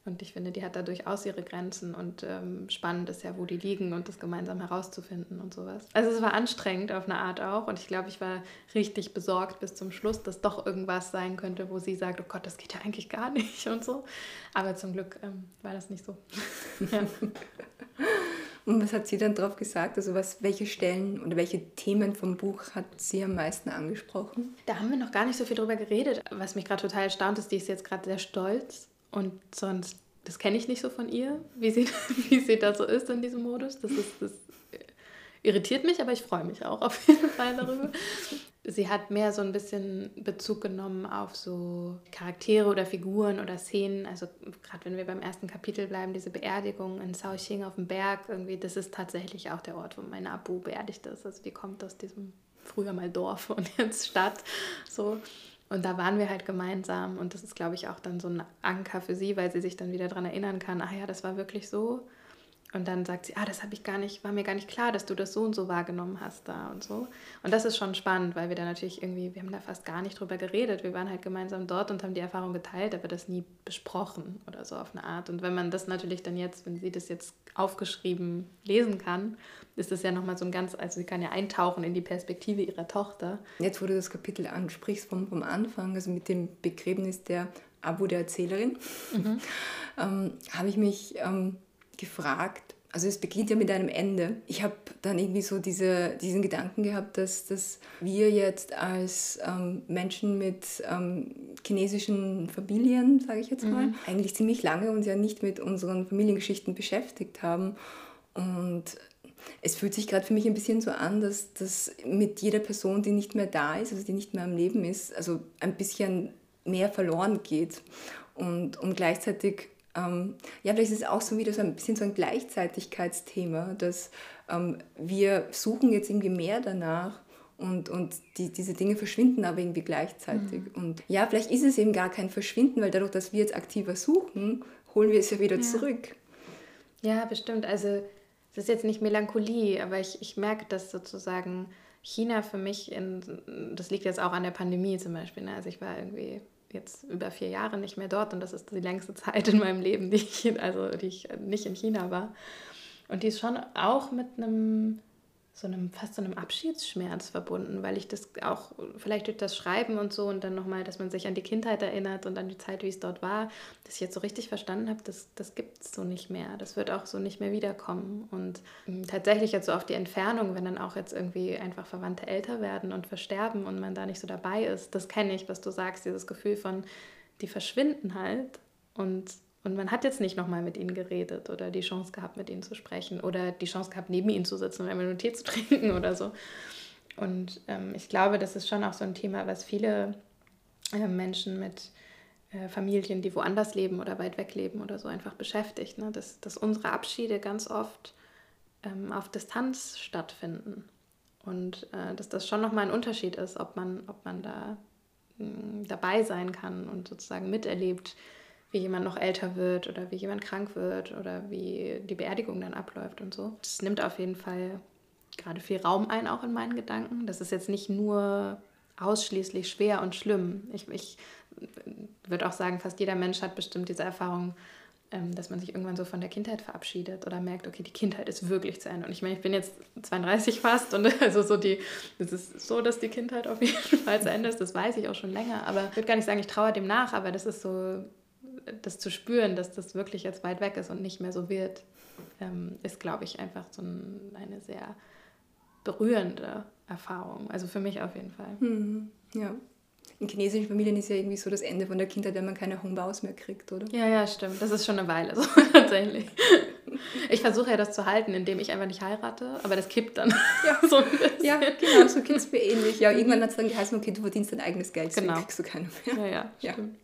Und ich finde, die hat da durchaus ihre Grenzen und ähm, spannend ist ja, wo die liegen und das gemeinsam herauszufinden und sowas. Also es war anstrengend auf eine Art auch und ich glaube, ich war richtig besorgt bis zum Schluss, dass doch irgendwas sein könnte, wo sie sagt, oh Gott, das geht ja eigentlich gar nicht [laughs] und so. Aber zum Glück ähm, war das nicht so. [laughs] ja. Und was hat sie dann darauf gesagt? Also was, welche Stellen oder welche Themen vom Buch hat sie am meisten angesprochen? Da haben wir noch gar nicht so viel drüber geredet. Was mich gerade total erstaunt ist, die ist jetzt gerade sehr stolz und sonst, das kenne ich nicht so von ihr, wie sie, [laughs] wie sie da so ist in diesem Modus. Das, ist, das irritiert mich, aber ich freue mich auch auf [laughs] jeden Fall darüber. Sie hat mehr so ein bisschen Bezug genommen auf so Charaktere oder Figuren oder Szenen. Also gerade wenn wir beim ersten Kapitel bleiben, diese Beerdigung in Shaoxing auf dem Berg, irgendwie, das ist tatsächlich auch der Ort, wo meine Abu beerdigt ist. Also die kommt aus diesem früher mal Dorf und [laughs] jetzt Stadt. So. Und da waren wir halt gemeinsam und das ist, glaube ich, auch dann so ein Anker für sie, weil sie sich dann wieder daran erinnern kann, ach ja, das war wirklich so. Und dann sagt sie, ah, das habe ich gar nicht, war mir gar nicht klar, dass du das so und so wahrgenommen hast da und so. Und das ist schon spannend, weil wir da natürlich irgendwie, wir haben da fast gar nicht drüber geredet. Wir waren halt gemeinsam dort und haben die Erfahrung geteilt, aber das nie besprochen oder so auf eine Art. Und wenn man das natürlich dann jetzt, wenn sie das jetzt aufgeschrieben lesen kann, ist das ja nochmal so ein ganz, also sie kann ja eintauchen in die Perspektive ihrer Tochter. Jetzt, wo du das Kapitel ansprichst vom, vom Anfang, also mit dem Begräbnis der Abu der Erzählerin, mhm. [laughs] ähm, habe ich mich ähm, gefragt, also es beginnt ja mit einem Ende. Ich habe dann irgendwie so diese, diesen Gedanken gehabt, dass, dass wir jetzt als ähm, Menschen mit ähm, chinesischen Familien, sage ich jetzt mal, mhm. eigentlich ziemlich lange uns ja nicht mit unseren Familiengeschichten beschäftigt haben. Und es fühlt sich gerade für mich ein bisschen so an, dass das mit jeder Person, die nicht mehr da ist, also die nicht mehr am Leben ist, also ein bisschen mehr verloren geht. Und, und gleichzeitig ähm, ja, vielleicht ist es auch so wieder so ein bisschen so ein Gleichzeitigkeitsthema, dass ähm, wir suchen jetzt irgendwie mehr danach und, und die, diese Dinge verschwinden aber irgendwie gleichzeitig. Mhm. Und ja, vielleicht ist es eben gar kein Verschwinden, weil dadurch, dass wir jetzt aktiver suchen, holen wir es ja wieder ja. zurück. Ja, bestimmt. Also es ist jetzt nicht Melancholie, aber ich, ich merke, dass sozusagen China für mich, in, das liegt jetzt auch an der Pandemie zum Beispiel. Ne? Also ich war irgendwie jetzt über vier Jahre nicht mehr dort und das ist die längste Zeit in meinem Leben, die ich, also die ich nicht in China war. Und die ist schon auch mit einem so einem fast so einem Abschiedsschmerz verbunden, weil ich das auch vielleicht durch das Schreiben und so und dann nochmal, dass man sich an die Kindheit erinnert und an die Zeit, wie es dort war, dass ich jetzt so richtig verstanden habe, das, das gibt es so nicht mehr. Das wird auch so nicht mehr wiederkommen. Und ähm, tatsächlich jetzt so auf die Entfernung, wenn dann auch jetzt irgendwie einfach Verwandte älter werden und versterben und man da nicht so dabei ist, das kenne ich, was du sagst, dieses Gefühl von, die verschwinden halt und und man hat jetzt nicht nochmal mit ihnen geredet oder die Chance gehabt, mit ihnen zu sprechen oder die Chance gehabt, neben ihnen zu sitzen und einmal nur Tee zu [laughs] trinken oder so. Und ähm, ich glaube, das ist schon auch so ein Thema, was viele äh, Menschen mit äh, Familien, die woanders leben oder weit weg leben oder so, einfach beschäftigt. Ne? Dass, dass unsere Abschiede ganz oft ähm, auf Distanz stattfinden. Und äh, dass das schon nochmal ein Unterschied ist, ob man, ob man da mh, hm, dabei sein kann und sozusagen miterlebt, wie jemand noch älter wird oder wie jemand krank wird oder wie die Beerdigung dann abläuft und so. Das nimmt auf jeden Fall gerade viel Raum ein, auch in meinen Gedanken. Das ist jetzt nicht nur ausschließlich schwer und schlimm. Ich, ich würde auch sagen, fast jeder Mensch hat bestimmt diese Erfahrung, ähm, dass man sich irgendwann so von der Kindheit verabschiedet oder merkt, okay, die Kindheit ist wirklich zu Ende. Und ich meine, ich bin jetzt 32 fast und [laughs] also so die, es ist so, dass die Kindheit auf jeden [laughs] Fall zu Ende ist, das weiß ich auch schon länger. Aber ich würde gar nicht sagen, ich traue dem nach, aber das ist so das zu spüren, dass das wirklich jetzt weit weg ist und nicht mehr so wird, ähm, ist, glaube ich, einfach so ein, eine sehr berührende Erfahrung. Also für mich auf jeden Fall. Mhm. Ja in chinesischen Familien ist ja irgendwie so das Ende von der Kindheit, wenn man keine Hongbaos mehr kriegt, oder? Ja, ja, stimmt. Das ist schon eine Weile so, [laughs] tatsächlich. Ich versuche ja das zu halten, indem ich einfach nicht heirate, aber das kippt dann. Ja, [laughs] so ja genau, so geht es mir ähnlich. Ja, irgendwann hat es dann geheißen, okay, du verdienst dein eigenes Geld, genau. kriegst du keine mehr. Ja, ja, ja. Stimmt.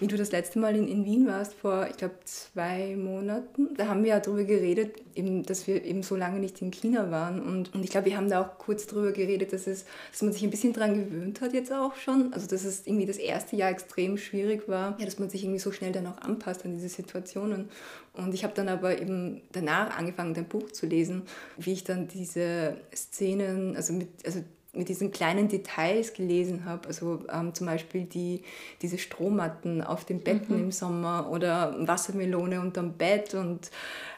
Wie du das letzte Mal in, in Wien warst, vor, ich glaube, zwei Monaten, da haben wir ja darüber geredet, eben, dass wir eben so lange nicht in China waren. Und, und ich glaube, wir haben da auch kurz darüber geredet, dass, es, dass man sich ein bisschen daran gewöhnt hat jetzt auch schon. Also, dass es irgendwie das erste Jahr extrem schwierig war, ja, dass man sich irgendwie so schnell dann auch anpasst an diese Situationen. Und ich habe dann aber eben danach angefangen, dein Buch zu lesen, wie ich dann diese Szenen, also mit, also mit diesen kleinen Details gelesen habe. Also ähm, zum Beispiel die, diese Strohmatten auf den Betten mhm. im Sommer oder Wassermelone unterm Bett und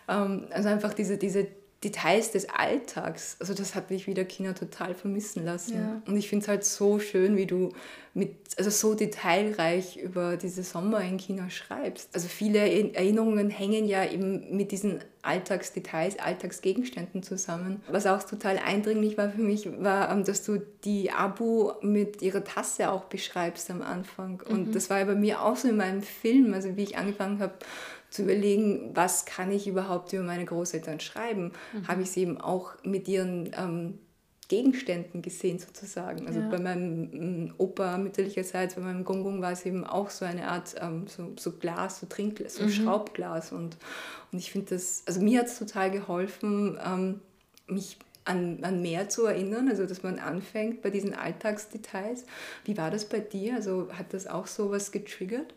ähm, also einfach diese, diese Details des Alltags. Also das hat mich wieder China total vermissen lassen. Ja. Und ich finde es halt so schön, wie du mit, also so detailreich über diese Sommer in China schreibst. Also viele Erinnerungen hängen ja eben mit diesen Alltagsdetails, Alltagsgegenständen zusammen. Was auch total eindringlich war für mich, war, ähm, dass du die Abu mit ihrer Tasse auch beschreibst am Anfang. Und mhm. das war ja bei mir auch so in meinem Film, also wie ich angefangen habe, zu überlegen, was kann ich überhaupt über meine Großeltern schreiben, mhm. habe ich sie eben auch mit ihren ähm, Gegenständen gesehen sozusagen. Also ja. bei meinem ähm, Opa mütterlicherseits, bei meinem Gongong war es eben auch so eine Art ähm, so, so Glas, so Trinkglas, so mhm. Schraubglas. Und, und ich finde das, also mir hat es total geholfen, ähm, mich an, an mehr zu erinnern, also dass man anfängt bei diesen Alltagsdetails. Wie war das bei dir? Also hat das auch so was getriggert?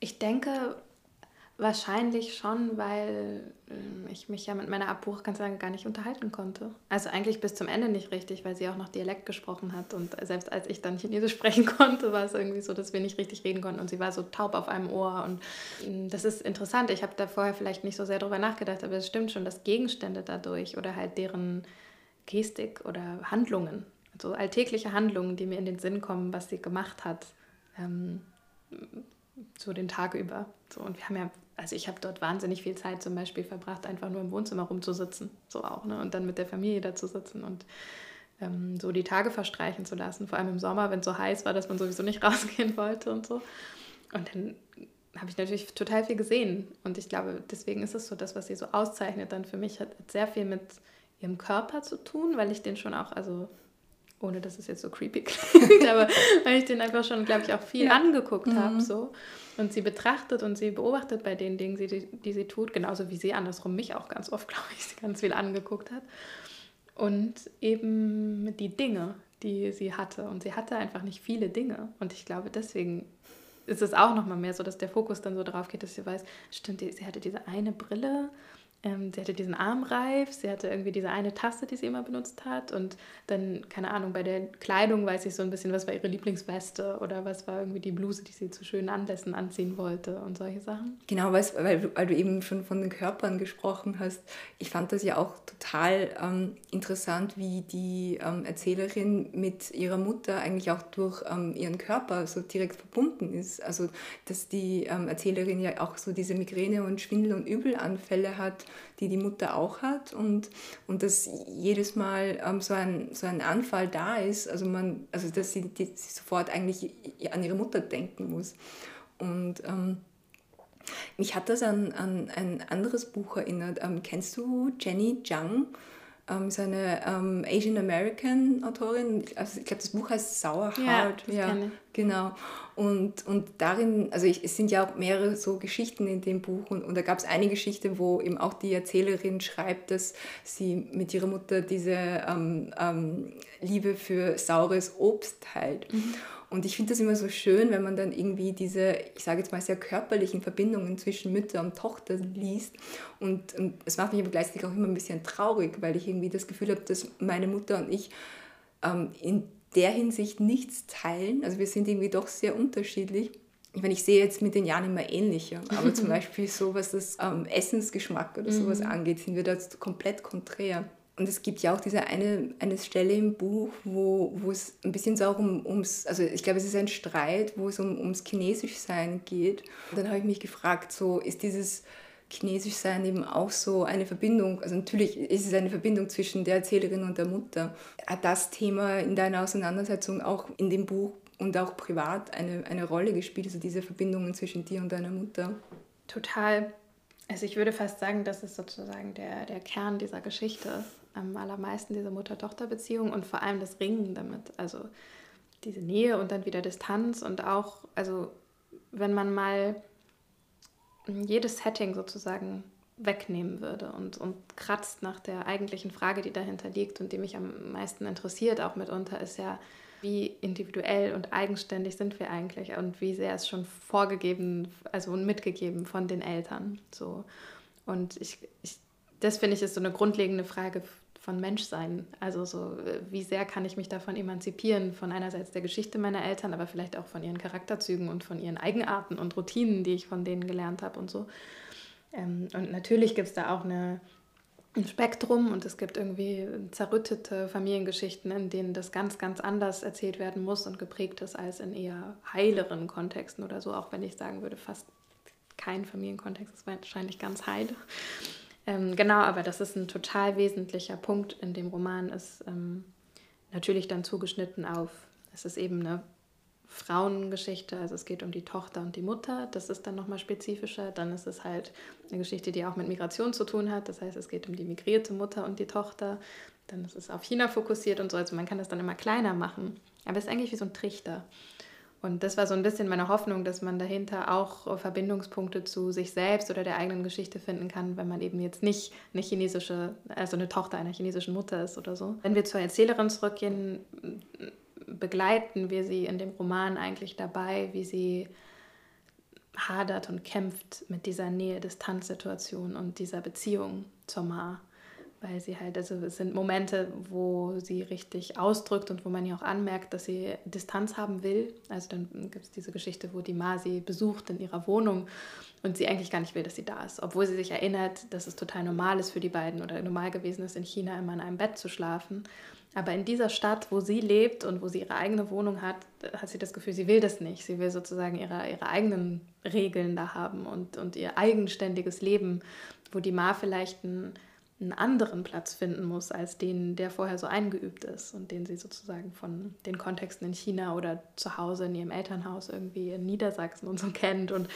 Ich denke, Wahrscheinlich schon, weil äh, ich mich ja mit meiner Abbuchkanzlerin gar nicht unterhalten konnte. Also eigentlich bis zum Ende nicht richtig, weil sie auch noch Dialekt gesprochen hat. Und selbst als ich dann Chinesisch [laughs] sprechen konnte, war es irgendwie so, dass wir nicht richtig reden konnten. Und sie war so taub auf einem Ohr. Und mm, das ist interessant. Ich habe da vorher vielleicht nicht so sehr drüber nachgedacht, aber es stimmt schon, dass Gegenstände dadurch oder halt deren Gestik oder Handlungen, also alltägliche Handlungen, die mir in den Sinn kommen, was sie gemacht hat, ähm, so den Tag über. So, und wir haben ja, also ich habe dort wahnsinnig viel Zeit zum Beispiel verbracht, einfach nur im Wohnzimmer rumzusitzen, so auch, ne? Und dann mit der Familie da zu sitzen und ähm, so die Tage verstreichen zu lassen, vor allem im Sommer, wenn es so heiß war, dass man sowieso nicht [laughs] rausgehen wollte und so. Und dann habe ich natürlich total viel gesehen. Und ich glaube, deswegen ist es so, das, was sie so auszeichnet, dann für mich hat sehr viel mit ihrem Körper zu tun, weil ich den schon auch, also ohne dass es jetzt so creepy [laughs] klingt, aber weil ich den einfach schon, glaube ich, auch viel ja. angeguckt mhm. habe. So. Und sie betrachtet und sie beobachtet bei den Dingen, die, die sie tut, genauso wie sie andersrum mich auch ganz oft, [laughs] glaube ich, ganz viel angeguckt hat. Und eben die Dinge, die sie hatte. Und sie hatte einfach nicht viele Dinge. Und ich glaube, deswegen ist es auch nochmal mehr so, dass der Fokus dann so drauf geht, dass sie weiß, stimmt, sie hatte diese eine Brille ähm, sie hatte diesen Armreif, sie hatte irgendwie diese eine Tasse, die sie immer benutzt hat. Und dann, keine Ahnung, bei der Kleidung weiß ich so ein bisschen, was war ihre Lieblingsweste oder was war irgendwie die Bluse, die sie zu schönen Anlässen anziehen wollte und solche Sachen. Genau, weil, weil, weil du eben schon von den Körpern gesprochen hast. Ich fand das ja auch total ähm, interessant, wie die ähm, Erzählerin mit ihrer Mutter eigentlich auch durch ähm, ihren Körper so direkt verbunden ist. Also, dass die ähm, Erzählerin ja auch so diese Migräne und Schwindel- und Übelanfälle hat die die Mutter auch hat und, und dass jedes Mal ähm, so, ein, so ein Anfall da ist, also, man, also dass sie, die, sie sofort eigentlich an ihre Mutter denken muss. Und ähm, mich hat das an, an ein anderes Buch erinnert. Ähm, kennst du Jenny Zhang? Ähm, ist eine ähm, Asian American Autorin. Also ich glaube, das Buch heißt Sour Heart. Ja, ja genau. Und, und darin, also ich, es sind ja auch mehrere so Geschichten in dem Buch und, und da gab es eine Geschichte, wo eben auch die Erzählerin schreibt, dass sie mit ihrer Mutter diese ähm, ähm Liebe für saures Obst teilt. Mhm. Und ich finde das immer so schön, wenn man dann irgendwie diese, ich sage jetzt mal, sehr körperlichen Verbindungen zwischen Mütter und Tochter liest. Und, es macht mich aber gleichzeitig auch immer ein bisschen traurig, weil ich irgendwie das Gefühl habe, dass meine Mutter und ich ähm, in der Hinsicht nichts teilen. Also wir sind irgendwie doch sehr unterschiedlich. Ich meine, ich sehe jetzt mit den Jahren immer ähnlicher, aber zum [laughs] Beispiel so, was das ähm, Essensgeschmack oder sowas mhm. angeht, sind wir da komplett konträr. Und es gibt ja auch diese eine, eine Stelle im Buch, wo, wo es ein bisschen so auch um, ums, also ich glaube, es ist ein Streit, wo es um, ums Chinesischsein geht. Und dann habe ich mich gefragt, so ist dieses Chinesischsein eben auch so eine Verbindung, also natürlich ist es eine Verbindung zwischen der Erzählerin und der Mutter. Hat das Thema in deiner Auseinandersetzung auch in dem Buch und auch privat eine, eine Rolle gespielt, also diese Verbindungen zwischen dir und deiner Mutter? Total. Also ich würde fast sagen, das ist sozusagen der, der Kern dieser Geschichte am allermeisten diese Mutter-Tochter-Beziehung und vor allem das Ringen damit. Also diese Nähe und dann wieder Distanz und auch, also wenn man mal jedes Setting sozusagen wegnehmen würde und, und kratzt nach der eigentlichen Frage, die dahinter liegt und die mich am meisten interessiert, auch mitunter, ist ja, wie individuell und eigenständig sind wir eigentlich und wie sehr ist schon vorgegeben, also mitgegeben von den Eltern. So. Und ich, ich das finde ich ist so eine grundlegende Frage von Menschsein. Also so, wie sehr kann ich mich davon emanzipieren, von einerseits der Geschichte meiner Eltern, aber vielleicht auch von ihren Charakterzügen und von ihren Eigenarten und Routinen, die ich von denen gelernt habe und so. Ähm, und natürlich gibt es da auch eine, ein Spektrum und es gibt irgendwie zerrüttete Familiengeschichten, in denen das ganz, ganz anders erzählt werden muss und geprägt ist als in eher heileren Kontexten oder so, auch wenn ich sagen würde, fast kein Familienkontext ist wahrscheinlich ganz heil. Ähm, genau, aber das ist ein total wesentlicher Punkt in dem Roman, ist ähm, natürlich dann zugeschnitten auf, es ist eben eine Frauengeschichte, also es geht um die Tochter und die Mutter, das ist dann nochmal spezifischer. Dann ist es halt eine Geschichte, die auch mit Migration zu tun hat, das heißt, es geht um die migrierte Mutter und die Tochter. Dann ist es auf China fokussiert und so, also man kann das dann immer kleiner machen. Aber es ist eigentlich wie so ein Trichter. Und das war so ein bisschen meine Hoffnung, dass man dahinter auch Verbindungspunkte zu sich selbst oder der eigenen Geschichte finden kann, wenn man eben jetzt nicht eine chinesische, also eine Tochter einer chinesischen Mutter ist oder so. Wenn wir zur Erzählerin zurückgehen, begleiten wir sie in dem Roman eigentlich dabei, wie sie hadert und kämpft mit dieser Nähe-Distanz-Situation und dieser Beziehung zur Ma. Weil sie halt, also es sind Momente, wo sie richtig ausdrückt und wo man ja auch anmerkt, dass sie Distanz haben will. Also dann gibt es diese Geschichte, wo die Ma sie besucht in ihrer Wohnung und sie eigentlich gar nicht will, dass sie da ist. Obwohl sie sich erinnert, dass es total normal ist für die beiden oder normal gewesen ist, in China immer in einem Bett zu schlafen. Aber in dieser Stadt, wo sie lebt und wo sie ihre eigene Wohnung hat, hat sie das Gefühl, sie will das nicht. Sie will sozusagen ihre, ihre eigenen Regeln da haben und, und ihr eigenständiges Leben, wo die Ma vielleicht einen, einen anderen Platz finden muss, als den, der vorher so eingeübt ist und den sie sozusagen von den Kontexten in China oder zu Hause in ihrem Elternhaus irgendwie in Niedersachsen und so [laughs] kennt. Und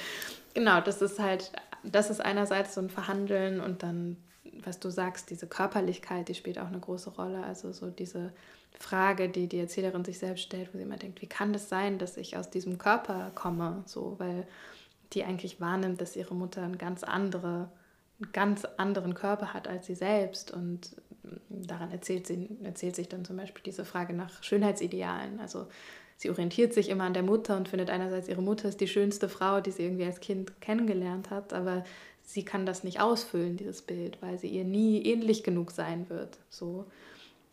genau, das ist halt, das ist einerseits so ein Verhandeln und dann was du sagst, diese Körperlichkeit, die spielt auch eine große Rolle. Also so diese Frage, die die Erzählerin sich selbst stellt, wo sie immer denkt, wie kann das sein, dass ich aus diesem Körper komme? So, weil die eigentlich wahrnimmt, dass ihre Mutter einen ganz, andere, einen ganz anderen Körper hat als sie selbst. Und daran erzählt, sie, erzählt sich dann zum Beispiel diese Frage nach Schönheitsidealen. Also sie orientiert sich immer an der Mutter und findet einerseits, ihre Mutter ist die schönste Frau, die sie irgendwie als Kind kennengelernt hat, aber sie kann das nicht ausfüllen, dieses Bild, weil sie ihr nie ähnlich genug sein wird. So.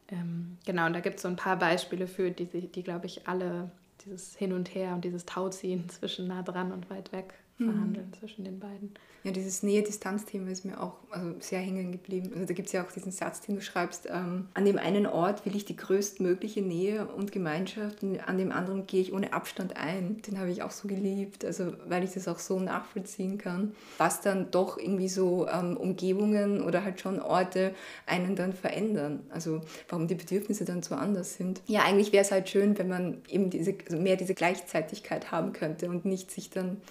Ähm, genau, und da gibt es so ein paar Beispiele für, die, die glaube ich, alle dieses Hin und Her und dieses Tauziehen [laughs] zwischen nah dran und weit weg. Verhandeln mhm. zwischen den beiden. Ja, dieses Nähe-Distanz-Thema ist mir auch also sehr hängen geblieben. Also da gibt es ja auch diesen Satz, den du schreibst, ähm, an dem einen Ort will ich die größtmögliche Nähe und Gemeinschaft und an dem anderen gehe ich ohne Abstand ein. Den habe ich auch so geliebt, also weil ich das auch so nachvollziehen kann, was dann doch irgendwie so ähm, Umgebungen oder halt schon Orte einen dann verändern. Also warum die Bedürfnisse dann so anders sind. Ja, eigentlich wäre es halt schön, wenn man eben diese, also mehr diese Gleichzeitigkeit haben könnte und nicht sich dann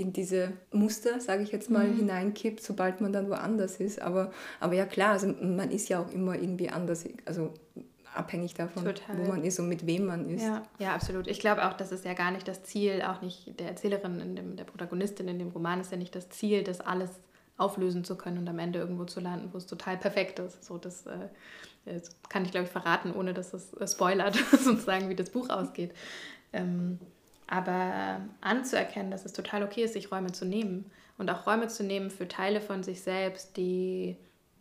in diese Muster, sage ich jetzt mal, mhm. hineinkippt, sobald man dann woanders ist. Aber, aber ja klar, also man ist ja auch immer irgendwie anders, also abhängig davon, Total. wo man ist und mit wem man ist. Ja, ja absolut. Ich glaube auch, das ist ja gar nicht das Ziel, auch nicht der Erzählerin, in dem, der Protagonistin in dem Roman ist ja nicht das Ziel, das alles auflösen zu können und am Ende irgendwo zu landen, wo es total perfekt ist. So, das, äh, das kann ich, glaube ich, verraten, ohne dass es äh, spoilert, [laughs] sozusagen, wie das Buch ausgeht. Ähm, aber anzuerkennen, dass es total okay ist, sich Räume zu nehmen und auch Räume zu nehmen für Teile von sich selbst, die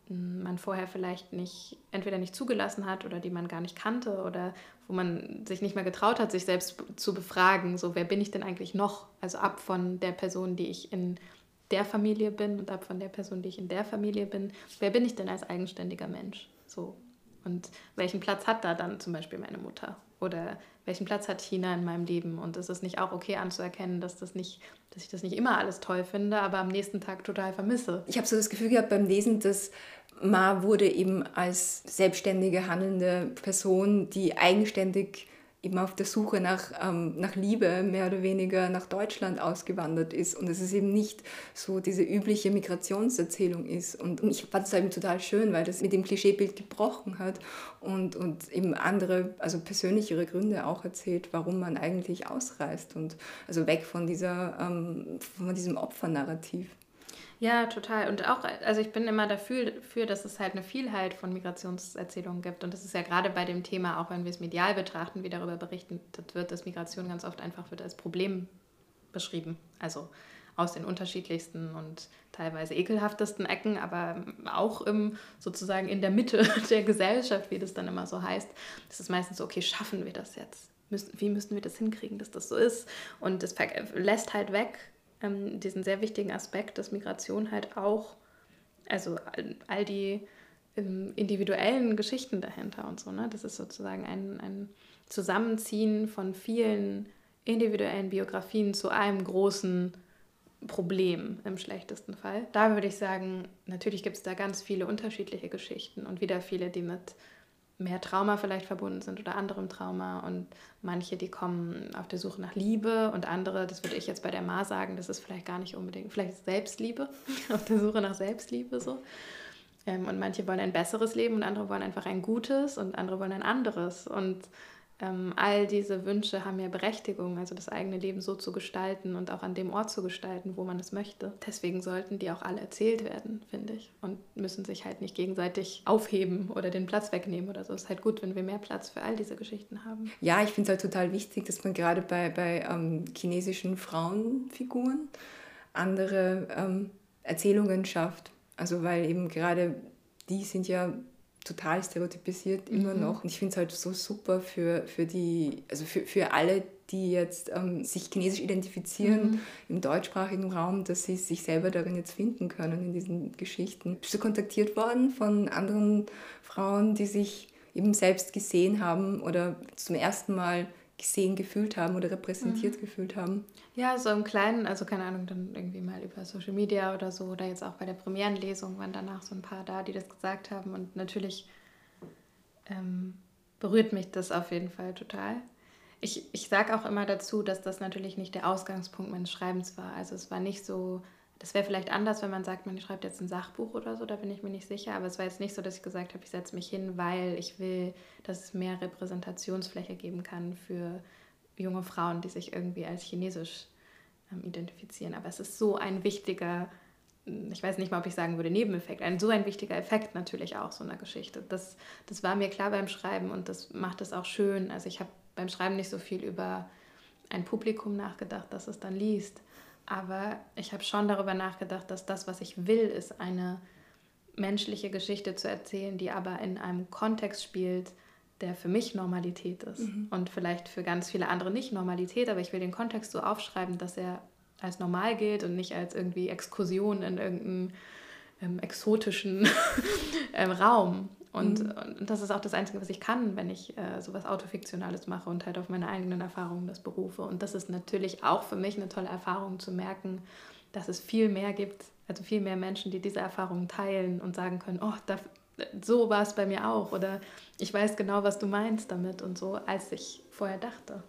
hm, man vorher vielleicht nicht, entweder nicht zugelassen hat oder die man gar nicht kannte oder wo man sich nicht mehr getraut hat, sich selbst zu befragen, so wer bin ich denn eigentlich noch? Also ab von der Person, die ich in der Familie bin und ab von der Person, die ich in der Familie bin, wer bin ich denn als eigenständiger Mensch? So. Und welchen Platz hat da dann zum Beispiel meine Mutter? Oder welchen Platz hat China in meinem Leben? Und ist es nicht auch okay anzuerkennen, dass, das nicht, dass ich das nicht immer alles toll finde, aber am nächsten Tag total vermisse? Ich habe so das Gefühl gehabt beim Lesen, dass Ma wurde eben als selbstständige, handelnde Person, die eigenständig eben auf der Suche nach, ähm, nach Liebe mehr oder weniger nach Deutschland ausgewandert ist und es ist eben nicht so diese übliche Migrationserzählung ist. Und, ich fand es eben total schön, weil das mit dem Klischeebild gebrochen hat und, und eben andere, also persönlichere Gründe auch erzählt, warum man eigentlich ausreist und also weg von, dieser, ähm, von diesem Opfernarrativ. Ja, total. Und auch, also ich bin immer dafür, dafür, dass es halt eine Vielheit von Migrationserzählungen gibt. Und das ist ja gerade bei dem Thema, auch wenn wir es medial betrachten, wie darüber berichtet wird, dass Migration ganz oft einfach wird als Problem beschrieben. Also aus den unterschiedlichsten und teilweise ekelhaftesten Ecken, aber auch im, sozusagen in der Mitte [laughs] der Gesellschaft, wie das dann immer so heißt. Das ist meistens so, okay, schaffen wir das jetzt? Wie müssen wir das hinkriegen, dass das so ist? Und das lässt halt weg, ähm, diesen sehr wichtigen Aspekt, dass Migration halt auch, also all, die ähm, individuellen Geschichten dahinter und so, ne? das ist sozusagen ein, ein Zusammenziehen von vielen individuellen Biografien zu einem großen Problem im schlechtesten Fall. Da würde ich sagen, natürlich gibt es da ganz viele unterschiedliche Geschichten und wieder viele, die mit mehr Trauma vielleicht verbunden sind oder anderem Trauma und manche, die kommen auf der Suche nach Liebe und andere, das würde ich jetzt bei der Ma sagen, das ist vielleicht gar nicht unbedingt, vielleicht Selbstliebe, [laughs] auf der Suche nach Selbstliebe so. Ähm, und manche wollen ein besseres Leben und andere wollen einfach ein gutes und andere wollen ein anderes und ähm, all diese Wünsche haben ja Berechtigung, also das eigene Leben so zu gestalten und auch an dem Ort zu gestalten, wo man es möchte. Deswegen sollten die auch alle erzählt werden, finde ich. Und müssen sich halt nicht gegenseitig aufheben oder den Platz wegnehmen oder so. Es ist halt gut, wenn wir mehr Platz für all diese Geschichten haben. Ja, ich finde es halt total wichtig, dass man gerade bei, bei ähm, chinesischen Frauenfiguren andere ähm, Erzählungen schafft. Also weil eben gerade die sind ja total stereotypisiert immer mhm. noch. Und ich finde es halt so super für, für die, also für, für alle, die jetzt ähm, sich chinesisch identifizieren mhm. im deutschsprachigen Raum, dass sie sich selber darin jetzt finden können in diesen Geschichten. Bist du kontaktiert worden von anderen Frauen, die sich eben selbst gesehen haben oder zum ersten Mal gesehen gefühlt haben oder repräsentiert mhm. gefühlt haben? Ja, so im Kleinen, also keine Ahnung, dann irgendwie mal über Social Media oder so oder jetzt auch bei der Premierenlesung waren danach so ein paar da, die das gesagt haben und natürlich ähm, berührt mich das auf jeden Fall total. Ich, ich sage auch immer dazu, dass das natürlich nicht der Ausgangspunkt meines Schreibens war. Also es war nicht so, das wäre vielleicht anders, wenn man sagt, man schreibt jetzt ein Sachbuch oder so, da bin ich mir nicht sicher. Aber es war jetzt nicht so, dass ich gesagt habe, ich setze mich hin, weil ich will, dass es mehr Repräsentationsfläche geben kann für junge Frauen, die sich irgendwie als chinesisch ähm, identifizieren. Aber es ist so ein wichtiger, hm, ich weiß nicht mal, ob ich sagen würde, Nebeneffekt, ein so ein wichtiger Effekt natürlich auch so einer Geschichte. Das, das war mir klar beim Schreiben und das macht es auch schön. Also ich habe beim Schreiben nicht so viel über ein Publikum nachgedacht, das es dann liest. Aber ich habe schon darüber nachgedacht, dass das, was ich will, ist eine menschliche Geschichte zu erzählen, die aber in einem Kontext spielt, der für mich Normalität ist mhm. und vielleicht für ganz viele andere nicht Normalität, aber ich will den Kontext so aufschreiben, dass er als normal gilt und nicht als irgendwie Exkursion in irgendeinen ähm, exotischen [laughs] ähm, Raum. Und, mhm. und, das ist auch das Einzige, was ich kann, wenn ich äh, sowas Autofiktionales mache und halt auf meine eigenen Erfahrungen das berufe. Und das ist natürlich auch für mich eine tolle Erfahrung zu merken, dass es viel mehr gibt, also viel mehr Menschen, die diese Erfahrungen teilen und sagen können, oh, da, so war es bei mir auch oder ich weiß genau, was du meinst damit und so, als ich vorher dachte.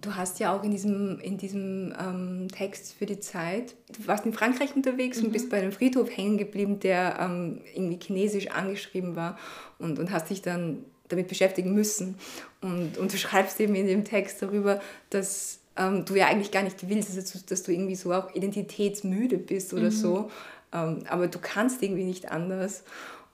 Du hast ja auch in diesem, in diesem ähm, Text für die Zeit, du warst in Frankreich unterwegs mhm. und bist bei einem Friedhof hängen geblieben, der ähm, irgendwie chinesisch angeschrieben war und, und hast dich dann damit beschäftigen müssen. Und, und du schreibst eben in dem Text darüber, dass ähm, du ja eigentlich gar nicht willst, dass, dass, du irgendwie so auch identitätsmüde bist oder mhm. so. Ähm, aber du kannst irgendwie nicht anders.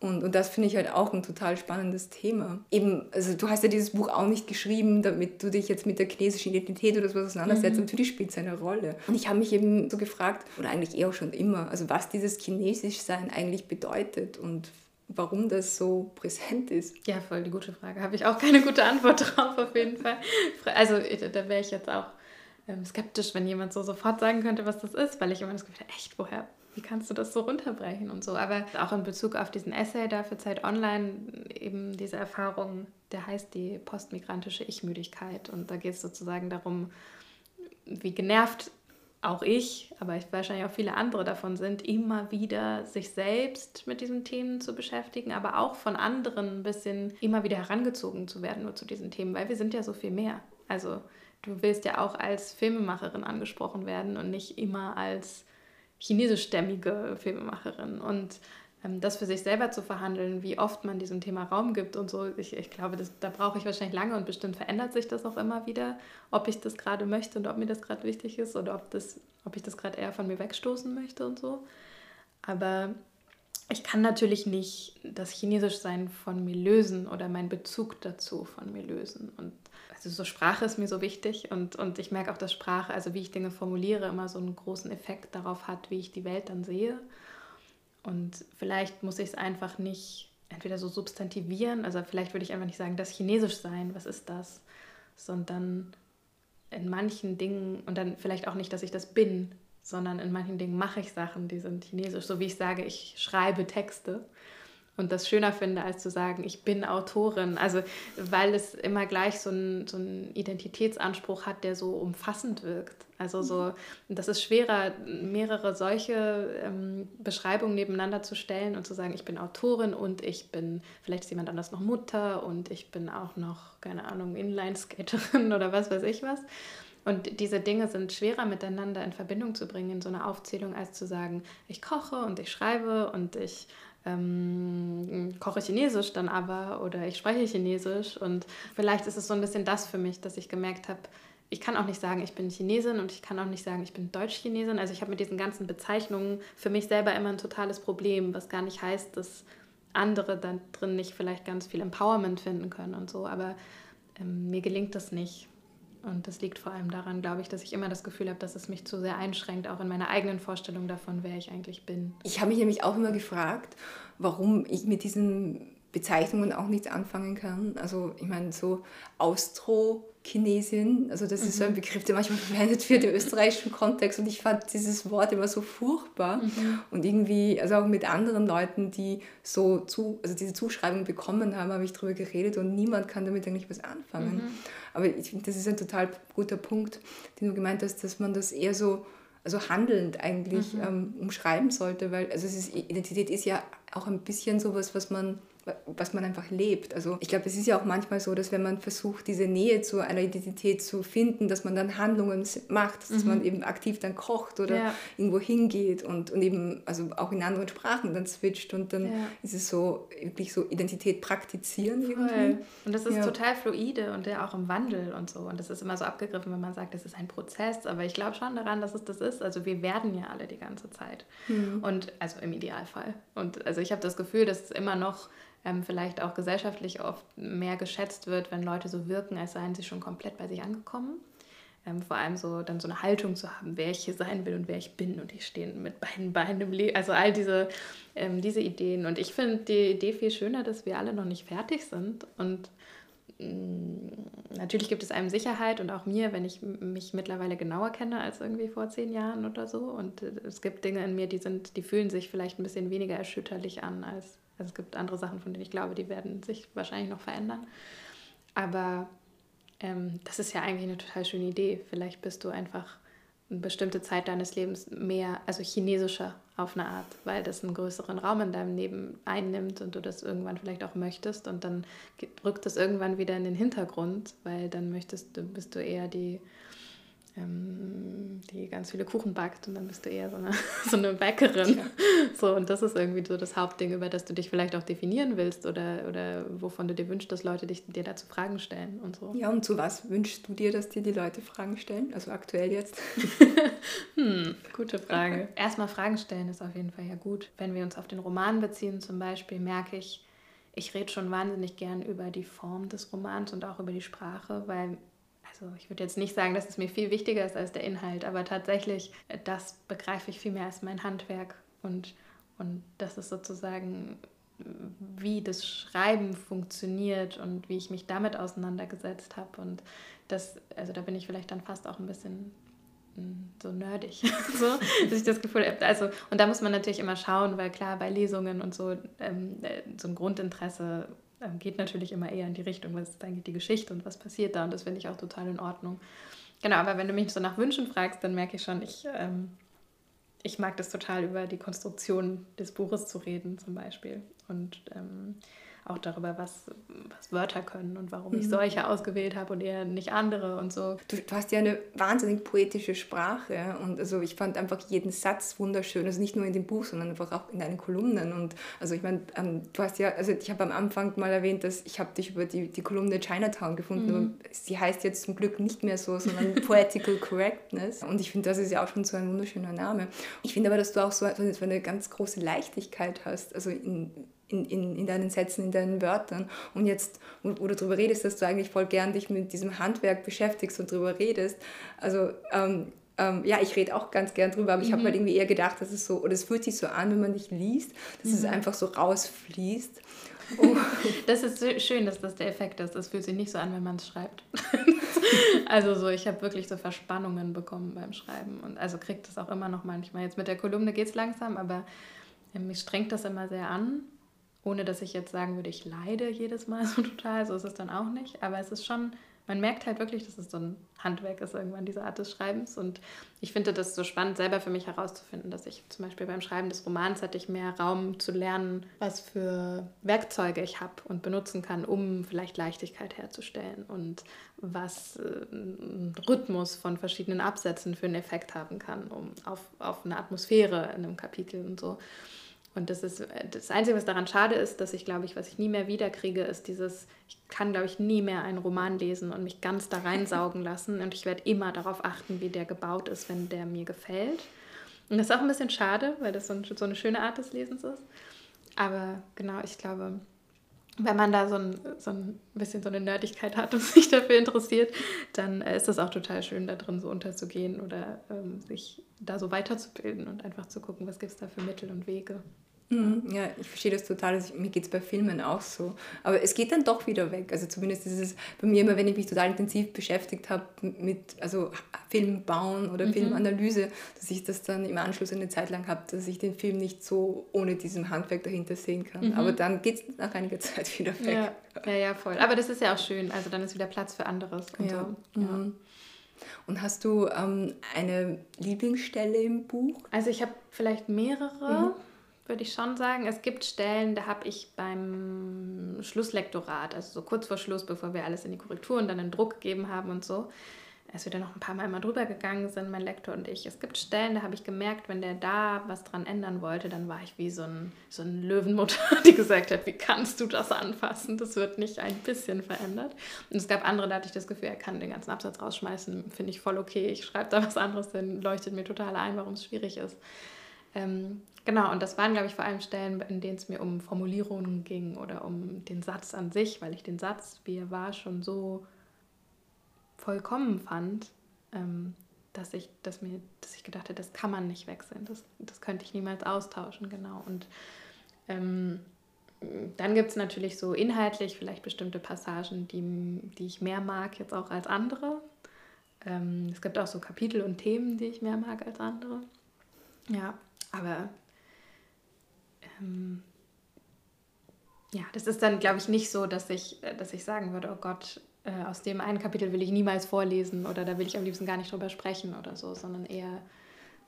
Und, und das finde ich halt auch ein total spannendes Thema. Eben, also du hast ja dieses Buch auch nicht geschrieben, damit du dich jetzt mit der chinesischen Identität oder so auseinandersetzt. Mhm. Natürlich spielt es eine Rolle. Und ich habe mich eben so gefragt, oder eigentlich eher auch schon immer, also was dieses Chinesischsein eigentlich bedeutet und warum das so präsent ist. Ja, voll die gute Frage. Habe ich auch keine gute Antwort [laughs] drauf, auf jeden Fall. Also da wäre ich jetzt auch ähm, skeptisch, wenn jemand so sofort sagen könnte, was das ist, weil ich immer das Gefühl habe, echt, woher, wie kannst du das so runterbrechen und so. Aber auch in Bezug auf diesen Essay da für Zeit Online, eben diese Erfahrung, der heißt die postmigrantische Ich-Müdigkeit. Und da geht es sozusagen darum, wie genervt auch ich, aber wahrscheinlich auch viele andere davon sind, immer wieder sich selbst mit diesen Themen zu beschäftigen, aber auch von anderen ein bisschen immer wieder herangezogen zu werden nur zu diesen Themen, weil wir sind ja so viel mehr. Also du willst ja auch als Filmemacherin angesprochen werden und nicht immer als chinesischstämmige Filmemacherin. Und ähm, das für sich selber zu verhandeln, wie oft man diesem Thema Raum gibt und so, ich, ich glaube, das, da brauche ich wahrscheinlich lange und bestimmt verändert sich das auch immer wieder, ob ich das gerade möchte und ob mir das gerade wichtig ist oder ob, das, ob ich das gerade eher von mir wegstoßen möchte und so. Aber ich kann natürlich nicht das Chinesischsein von mir lösen oder meinen Bezug dazu von mir lösen. Und so Sprache ist mir so wichtig und, und ich merke auch, dass Sprache, also wie ich Dinge formuliere, immer so einen großen Effekt darauf hat, wie ich die Welt dann sehe. Und vielleicht muss ich es einfach nicht entweder so substantivieren, also vielleicht würde ich einfach nicht sagen, das Chinesisch sein, was ist das, sondern in manchen Dingen und dann vielleicht auch nicht, dass ich das bin, sondern in manchen Dingen mache ich Sachen, die sind chinesisch, so wie ich sage, ich schreibe Texte und das schöner finde, als zu sagen, ich bin Autorin. Also, weil es immer gleich so einen so Identitätsanspruch hat, der so umfassend wirkt. Also, so, das ist schwerer, mehrere solche ähm, Beschreibungen nebeneinander zu stellen und zu sagen, ich bin Autorin und ich bin, vielleicht ist jemand anders noch Mutter und ich bin auch noch, keine Ahnung, Inline-Skaterin [laughs] oder was weiß ich was. Und diese Dinge sind schwerer miteinander in Verbindung zu bringen in so einer Aufzählung, als zu sagen, ich koche und ich schreibe und ich ähm, koche Chinesisch dann aber oder ich spreche Chinesisch. Und vielleicht ist es so ein bisschen das für mich, dass ich gemerkt habe, ich kann auch nicht sagen, ich bin Chinesin und ich kann auch nicht sagen, ich bin Deutsch-Chinesin. Also ich habe mit diesen ganzen Bezeichnungen für mich selber immer ein totales Problem, was gar nicht heißt, dass andere da drin nicht vielleicht ganz viel Empowerment finden können und so. Aber ähm, mir gelingt das nicht. Und das liegt vor allem daran, glaube ich, dass ich immer das Gefühl habe, dass es mich zu sehr einschränkt, auch in meiner eigenen Vorstellung davon, wer ich eigentlich bin. Ich habe mich nämlich auch immer gefragt, warum ich mit diesen Bezeichnungen auch nichts anfangen kann. Also ich meine, so Austro-Chinesin, also das mhm. ist so ein mhm. Begriff, der manchmal [laughs] verwendet wird im österreichischen Kontext und ich fand dieses Wort immer so furchtbar mhm. und irgendwie, also auch mit anderen Leuten, die so zu, also diese Zuschreibung bekommen haben, habe ich darüber geredet und niemand kann damit eigentlich was anfangen. Mhm. Aber ich finde, das ist ein total guter Punkt, den du gemeint hast, dass man das eher so also handelnd eigentlich mhm. ähm, umschreiben sollte, weil also ist, Identität ist ja auch ein bisschen sowas, was man was man einfach lebt. Also ich glaube, es ist ja auch manchmal so, dass wenn man versucht, diese Nähe zu einer Identität zu finden, dass man dann Handlungen macht, dass mhm. man eben aktiv dann kocht oder ja. irgendwo hingeht und, und eben also auch in anderen Sprachen dann switcht und dann ja. ist es so wirklich so Identität praktizieren irgendwie. Und das ist ja. total fluide und ja auch im Wandel und so. Und das ist immer so abgegriffen, wenn man sagt, das ist ein Prozess. Aber ich glaube schon daran, dass es das ist. Also wir werden ja alle die ganze Zeit. Mhm. Und also im Idealfall. Und also ich habe das Gefühl, dass es immer noch ähm, vielleicht auch gesellschaftlich oft mehr geschätzt wird, wenn Leute so wirken, als seien sie schon komplett bei sich angekommen. Ähm, vor allem so dann so eine Haltung zu haben, wer ich hier sein will und wer ich bin und ich stehe mit beiden Beinen im Leben. Also all diese, ähm, diese Ideen. Und ich finde die Idee viel schöner, dass wir alle noch nicht fertig sind. Und mm, natürlich gibt es einem Sicherheit und auch mir, wenn ich mich mittlerweile genauer kenne als irgendwie vor zehn Jahren oder so. Und äh, es gibt Dinge in mir, die sind, die fühlen sich vielleicht ein bisschen weniger erschütterlich an als also es gibt andere Sachen, von denen ich glaube, die werden sich wahrscheinlich noch verändern. Aber ähm, das ist ja eigentlich eine total schöne Idee. Vielleicht bist du einfach eine bestimmte Zeit deines Lebens mehr, also chinesischer auf eine Art, weil das einen größeren Raum in deinem Leben einnimmt und du das irgendwann vielleicht auch möchtest und dann rückt das irgendwann wieder in den Hintergrund, weil dann möchtest du, bist du eher die die ganz viele Kuchen backt und dann bist du eher so eine, [laughs] so eine Bäckerin. Ja. So, und das ist irgendwie so das Hauptding, über das du dich vielleicht auch definieren willst oder, oder wovon du dir wünschst, dass Leute dich, dir dazu Fragen stellen und so. Ja, und zu was wünschst du dir, dass dir die Leute Fragen stellen? Also aktuell jetzt? [laughs] hm, gute Frage. [laughs] Erstmal Fragen stellen ist auf jeden Fall ja gut. Wenn wir uns auf den Roman beziehen zum Beispiel, merke ich, ich rede schon wahnsinnig gern über die Form des Romans und auch über die Sprache, weil also ich würde jetzt nicht sagen, dass es mir viel wichtiger ist als der Inhalt, aber tatsächlich, äh, das begreife ich viel mehr als mein Handwerk und, und das ist sozusagen, wie das Schreiben funktioniert und wie ich mich damit auseinandergesetzt habe. Und das, also da bin ich vielleicht dann fast auch ein bisschen hm, so nerdig, [laughs] so, dass ich das Gefühl habe, also, und da muss man natürlich immer schauen, weil klar, bei Lesungen und so, ähm, äh, so ein Grundinteresse ähm, geht natürlich immer eher in die Richtung, was ist eigentlich die Geschichte und was passiert da und das finde ich auch total in Ordnung. Genau, aber wenn du mich so nach Wünschen fragst, dann merke ich schon, ich, ähm, ich mag das total über die Konstruktion des Buches zu reden zum Beispiel und ähm, auch darüber, was, was Wörter können und warum mhm. ich solche ausgewählt habe und eher nicht andere und so. Du, du, hast ja eine wahnsinnig poetische Sprache und also ich fand einfach jeden Satz wunderschön, also nicht nur in dem Buch, sondern einfach auch in deinen Kolumnen und also ich meine, ähm, du hast ja, also ich habe am Anfang mal erwähnt, dass ich habe dich über die, die Kolumne Chinatown gefunden, mhm. aber sie heißt jetzt zum Glück nicht mehr so, sondern [laughs] Poetical Correctness und ich finde, das ist ja auch schon so ein wunderschöner Name. Ich finde aber, dass du auch so eine ganz große Leichtigkeit hast, also in, in, in, in deinen Sätzen, in deinen Wörtern. Und jetzt, wo, wo du darüber redest, dass du eigentlich voll gern dich mit diesem Handwerk beschäftigst und darüber redest. Also ähm, ähm, ja, ich rede auch ganz gern drüber, aber mhm. ich habe halt irgendwie eher gedacht, dass es so, oder es fühlt sich so an, wenn man dich liest, dass mhm. es einfach so rausfließt. [laughs] Oh. Das ist schön, dass das der Effekt ist. Das fühlt sich nicht so an, wenn man es schreibt. [laughs] also so, ich habe wirklich so Verspannungen bekommen beim Schreiben und also kriegt das auch immer noch manchmal. Jetzt mit der Kolumne geht es langsam, aber mich strengt das immer sehr an ohne dass ich jetzt sagen würde, ich leide jedes Mal [laughs] so total, so ist es dann auch nicht. Aber es ist schon man merkt halt wirklich, dass es so ein Handwerk ist, irgendwann diese Art des Schreibens. Und ich finde das so spannend, selber für mich herauszufinden, dass ich zum Beispiel beim Schreiben des Romans hatte ich mehr Raum zu lernen, was für Werkzeuge ich habe und benutzen kann, um vielleicht Leichtigkeit herzustellen und was äh, Rhythmus von verschiedenen Absätzen für einen Effekt haben kann, um auf, auf eine Atmosphäre in einem Kapitel und so. Und das ist das Einzige, was daran schade ist, dass ich, glaube ich, was ich nie mehr wiederkriege, ist dieses, ich kann, glaube ich, nie mehr einen Roman lesen und mich ganz da reinsaugen [laughs] lassen. Und ich werde immer darauf achten, wie der gebaut ist, wenn der mir gefällt. Und das ist auch ein bisschen schade, weil das so, ein, so eine schöne Art des Lesens ist. Aber genau, ich glaube, wenn man da so ein, so ein bisschen so eine Nerdigkeit hat und [laughs] sich dafür interessiert, dann ist das auch total schön, da drin so unterzugehen oder ähm, sich da so weiterzubilden und einfach zu gucken, was gibt es da für Mittel und Wege. Mhm. Ja, ich verstehe das total. Also mir geht es bei Filmen auch so. Aber es geht dann doch wieder weg. Also zumindest ist es bei mir immer, wenn ich mich total intensiv beschäftigt habe mit also Film bauen oder mhm. Filmanalyse, dass ich das dann im Anschluss eine Zeit lang habe, dass ich den Film nicht so ohne diesem Handwerk dahinter sehen kann. Mhm. Aber dann geht es nach einiger [laughs] Zeit wieder weg. Ja. ja, ja, voll. Aber das ist ja auch schön. Also dann ist wieder Platz für anderes. Und ja. So. ja. Mhm. Und hast du ähm, eine Lieblingsstelle im Buch? Also ich habe vielleicht mehrere. Würde ich schon sagen. Es gibt Stellen, da habe ich beim Schlusslektorat, also so kurz vor Schluss, bevor wir alles in die Korrektur und dann in Druck gegeben haben und so, als wir da noch ein paar Mal mal drüber gegangen sind, mein Lektor und ich. Es gibt Stellen, da habe ich gemerkt, wenn der da was dran ändern wollte, dann war ich wie so ein, so ein Löwenmutter, [laughs] die gesagt hat, wie kannst du das anfassen? Das wird nicht ein bisschen verändert. Und es gab andere, da hatte ich das Gefühl, er kann den ganzen Absatz rausschmeißen, finde ich voll okay. Ich schreibe da was anderes, dann leuchtet mir total ein, warum es schwierig ist. Ähm, Genau, und das waren, glaube ich, vor allem Stellen, in denen es mir um Formulierungen ging oder um den Satz an sich, weil ich den Satz, wie er war, schon so vollkommen fand, ähm, dass, ich, dass, mir, dass ich gedacht habe, das kann man nicht wechseln, das, das könnte ich niemals austauschen, genau. Und ähm, dann gibt es natürlich so inhaltlich vielleicht bestimmte Passagen, die, die ich mehr mag jetzt auch als andere. Ähm, es gibt auch so Kapitel und Themen, die ich mehr mag als andere. Ja, aber ähm, ja, das ist dann, glaube ich, nicht so, dass ich, äh, dass ich sagen würde, oh Gott, äh, aus dem einen Kapitel will ich niemals vorlesen oder da will ich am liebsten gar nicht drüber sprechen oder so, sondern eher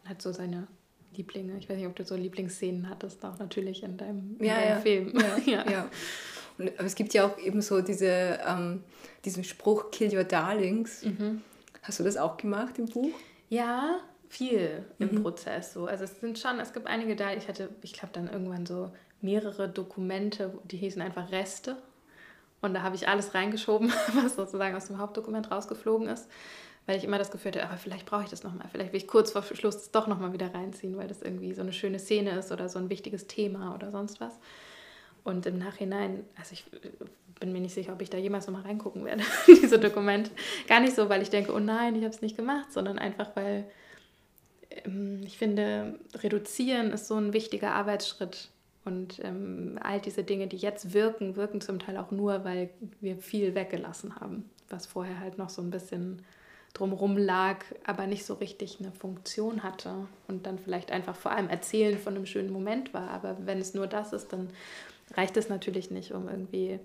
hat so seine Lieblinge. Ich weiß nicht, ob du so Lieblingsszenen hattest, auch natürlich in deinem, in ja, deinem ja. Film. Ja, [laughs] ja. ja. Und, aber es gibt ja auch eben so diese, ähm, diesen Spruch, kill your darlings. Mhm. Hast du das auch gemacht im Buch? Ja, viel im mhm. Prozess. So. Also es sind schon, es gibt einige da, ich hatte, ich glaube dann irgendwann so mehrere Dokumente, die hießen einfach Reste. Und da habe ich alles reingeschoben, [laughs] was sozusagen aus dem Hauptdokument rausgeflogen ist, weil ich immer das Gefühl hatte, aber vielleicht brauche ich das nochmal. Vielleicht will ich kurz vor Schluss das doch nochmal wieder reinziehen, weil das irgendwie so eine schöne Szene ist oder so ein wichtiges Thema oder sonst was. Und im Nachhinein, also ich bin mir nicht sicher, ob ich da jemals nochmal reingucken werde, [laughs] diese Dokumente. Gar nicht so, weil ich denke, oh nein, ich habe es nicht gemacht, sondern einfach, weil ich finde, reduzieren ist so ein wichtiger Arbeitsschritt. Und ähm, all diese Dinge, die jetzt wirken, wirken zum Teil auch nur, weil wir viel weggelassen haben, was vorher halt noch so ein bisschen drumherum lag, aber nicht so richtig eine Funktion hatte und dann vielleicht einfach vor allem erzählen von einem schönen Moment war. Aber wenn es nur das ist, dann reicht es natürlich nicht, um irgendwie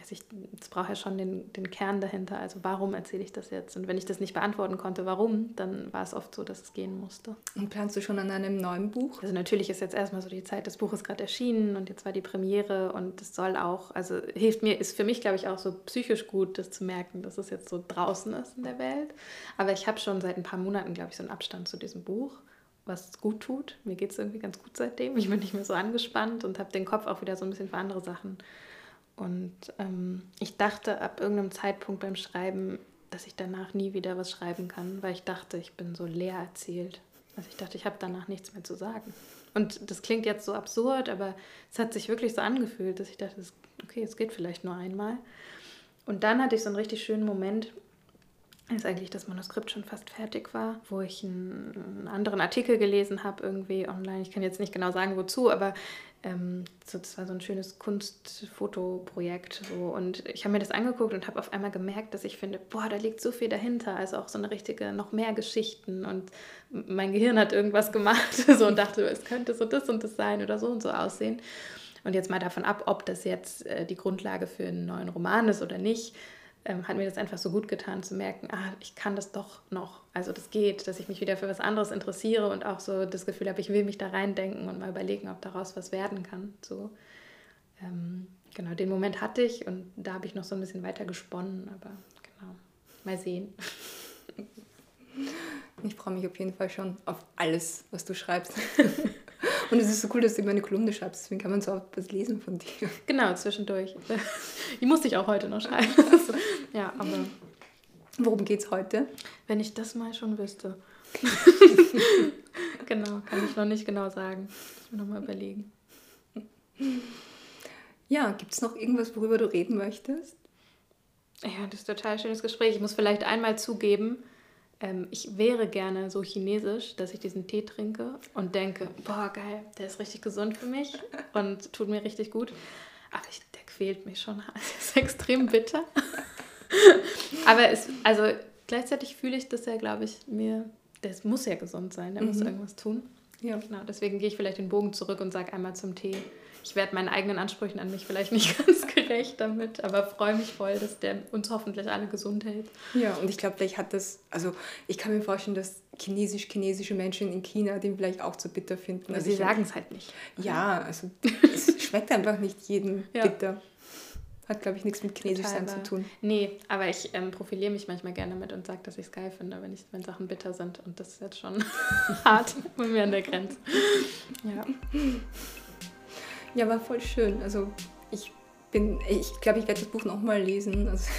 also ich, es braucht ja schon den, den Kern dahinter. Also warum erzähle ich das jetzt? Und wenn ich das nicht beantworten konnte, warum, dann war es oft so, dass es gehen musste. Und planst du schon an einem neuen Buch? Also natürlich ist jetzt erstmal so die Zeit, das Buch ist gerade erschienen und jetzt war die Premiere und es soll auch, also hilft mir, ist für mich, glaube ich, auch so psychisch gut, das zu merken, dass es jetzt so draußen ist in der Welt. Aber ich habe schon seit ein paar Monaten, glaube ich, so einen Abstand zu diesem Buch was gut tut. Mir geht es irgendwie ganz gut seitdem. Ich bin nicht mehr so angespannt und habe den Kopf auch wieder so ein bisschen für andere Sachen und ähm, ich dachte ab irgendeinem Zeitpunkt beim Schreiben, dass ich danach nie wieder was schreiben kann, weil ich dachte, ich bin so leer erzählt. Also ich dachte, ich habe danach nichts mehr zu sagen. Und das klingt jetzt so absurd, aber es hat sich wirklich so angefühlt, dass ich dachte, okay, es geht vielleicht nur einmal. Und dann hatte ich so einen richtig schönen Moment, als eigentlich das Manuskript schon fast fertig war, wo ich einen, anderen Artikel gelesen habe, irgendwie online. Ich kann jetzt nicht genau sagen, wozu, aber ähm, so, das war so ein schönes Kunstfotoprojekt. So. Und ich habe mir das angeguckt und habe auf einmal gemerkt, dass ich finde, boah, da liegt so viel dahinter. Also auch so eine richtige, noch mehr Geschichten. Und mein Gehirn hat irgendwas gemacht [laughs] so, und dachte, es könnte so das und das sein oder so und so aussehen. Und jetzt mal davon ab, ob das jetzt äh, die Grundlage für einen neuen Roman ist oder nicht, ähm, hat mir das einfach so gut getan zu merken, ah, ich kann das doch noch. Also das geht, dass ich mich wieder für was anderes interessiere und auch so das Gefühl habe, ich will mich da reindenken und mal überlegen, ob daraus was werden kann. So, ähm, genau, den Moment hatte ich und da habe ich noch so ein bisschen weiter gesponnen, aber genau, mal sehen. Ich freue mich auf jeden Fall schon auf alles, was du schreibst. [laughs] Und es ist so cool, dass du immer eine Kolumne schreibst, deswegen kann man so oft was lesen von dir. Genau, zwischendurch. Die [laughs] musste ich auch heute noch [laughs] schreiben. ja, aber. Worum geht es heute? Wenn ich das mal schon wüsste. [laughs] genau, kann ich noch nicht genau sagen. Ich mir nochmal überlegen. Ja, gibt es noch irgendwas, worüber du reden möchtest? Ja, das ist ein total schönes Gespräch. Ich muss vielleicht einmal zugeben, ähm, ich wäre gerne so chinesisch, dass ich diesen Tee trinke und denke, boah, geil, der ist richtig gesund für mich [laughs] und tut mir richtig gut. Aber ich, der quält mich schon. Es [laughs] ist extrem bitter. [laughs] Aber es, also gleichzeitig fühle ich das ja, glaube ich, mir, das muss ja gesund sein, der mhm. muss irgendwas tun. Ja. Genau, deswegen gehe ich vielleicht den Bogen zurück und sage einmal zum Tee ich werde meinen eigenen Ansprüchen an mich vielleicht nicht [laughs] ganz gerecht damit, aber freue mich voll, dass der uns hoffentlich alle gesund hält. Ja, und ich glaube, vielleicht hat das, also ich kann mir vorstellen, dass chinesisch-chinesische Menschen in China den vielleicht auch zu bitter finden. Also sie sagen es halt nicht. Ja, also [laughs] es schmeckt einfach nicht jedem ja. bitter. Hat, glaube ich, nichts mit Chinesisch sein zu tun. Nee, aber ich ähm, profiliere mich manchmal gerne mit und sage, dass ich es geil finde, wenn, ich, wenn Sachen bitter sind. Und das ist jetzt schon [laughs] hart bei mir an der Grenze. Ja. Ja, war voll schön. Also ich bin, ich glaube, ich werde das Buch nochmal lesen. [laughs] Also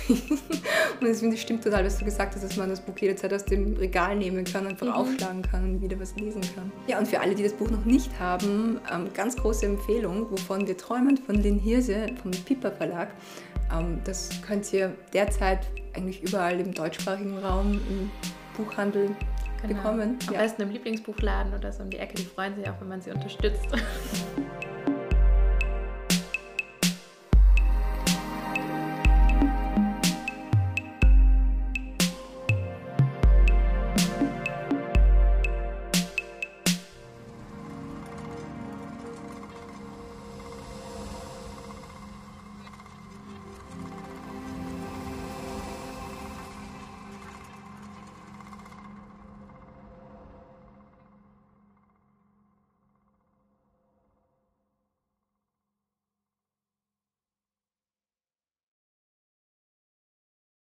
und es finde ich stimmt total, was du gesagt hast, dass man das Buch jederzeit aus dem Regal nehmen kann, einfach mhm. aufschlagen kann und wieder was lesen kann. Ja, und für alle, die das Buch noch nicht haben, ähm, ganz große Empfehlung, wovon wir träumen, von Lynn Hirse vom Piper Verlag. Ähm, das könnt ihr derzeit eigentlich überall im deutschsprachigen Raum im Buchhandel genau. bekommen. Am ja. besten im Lieblingsbuchladen oder so um die Ecke. Die freuen sich auch, wenn man sie unterstützt. [laughs]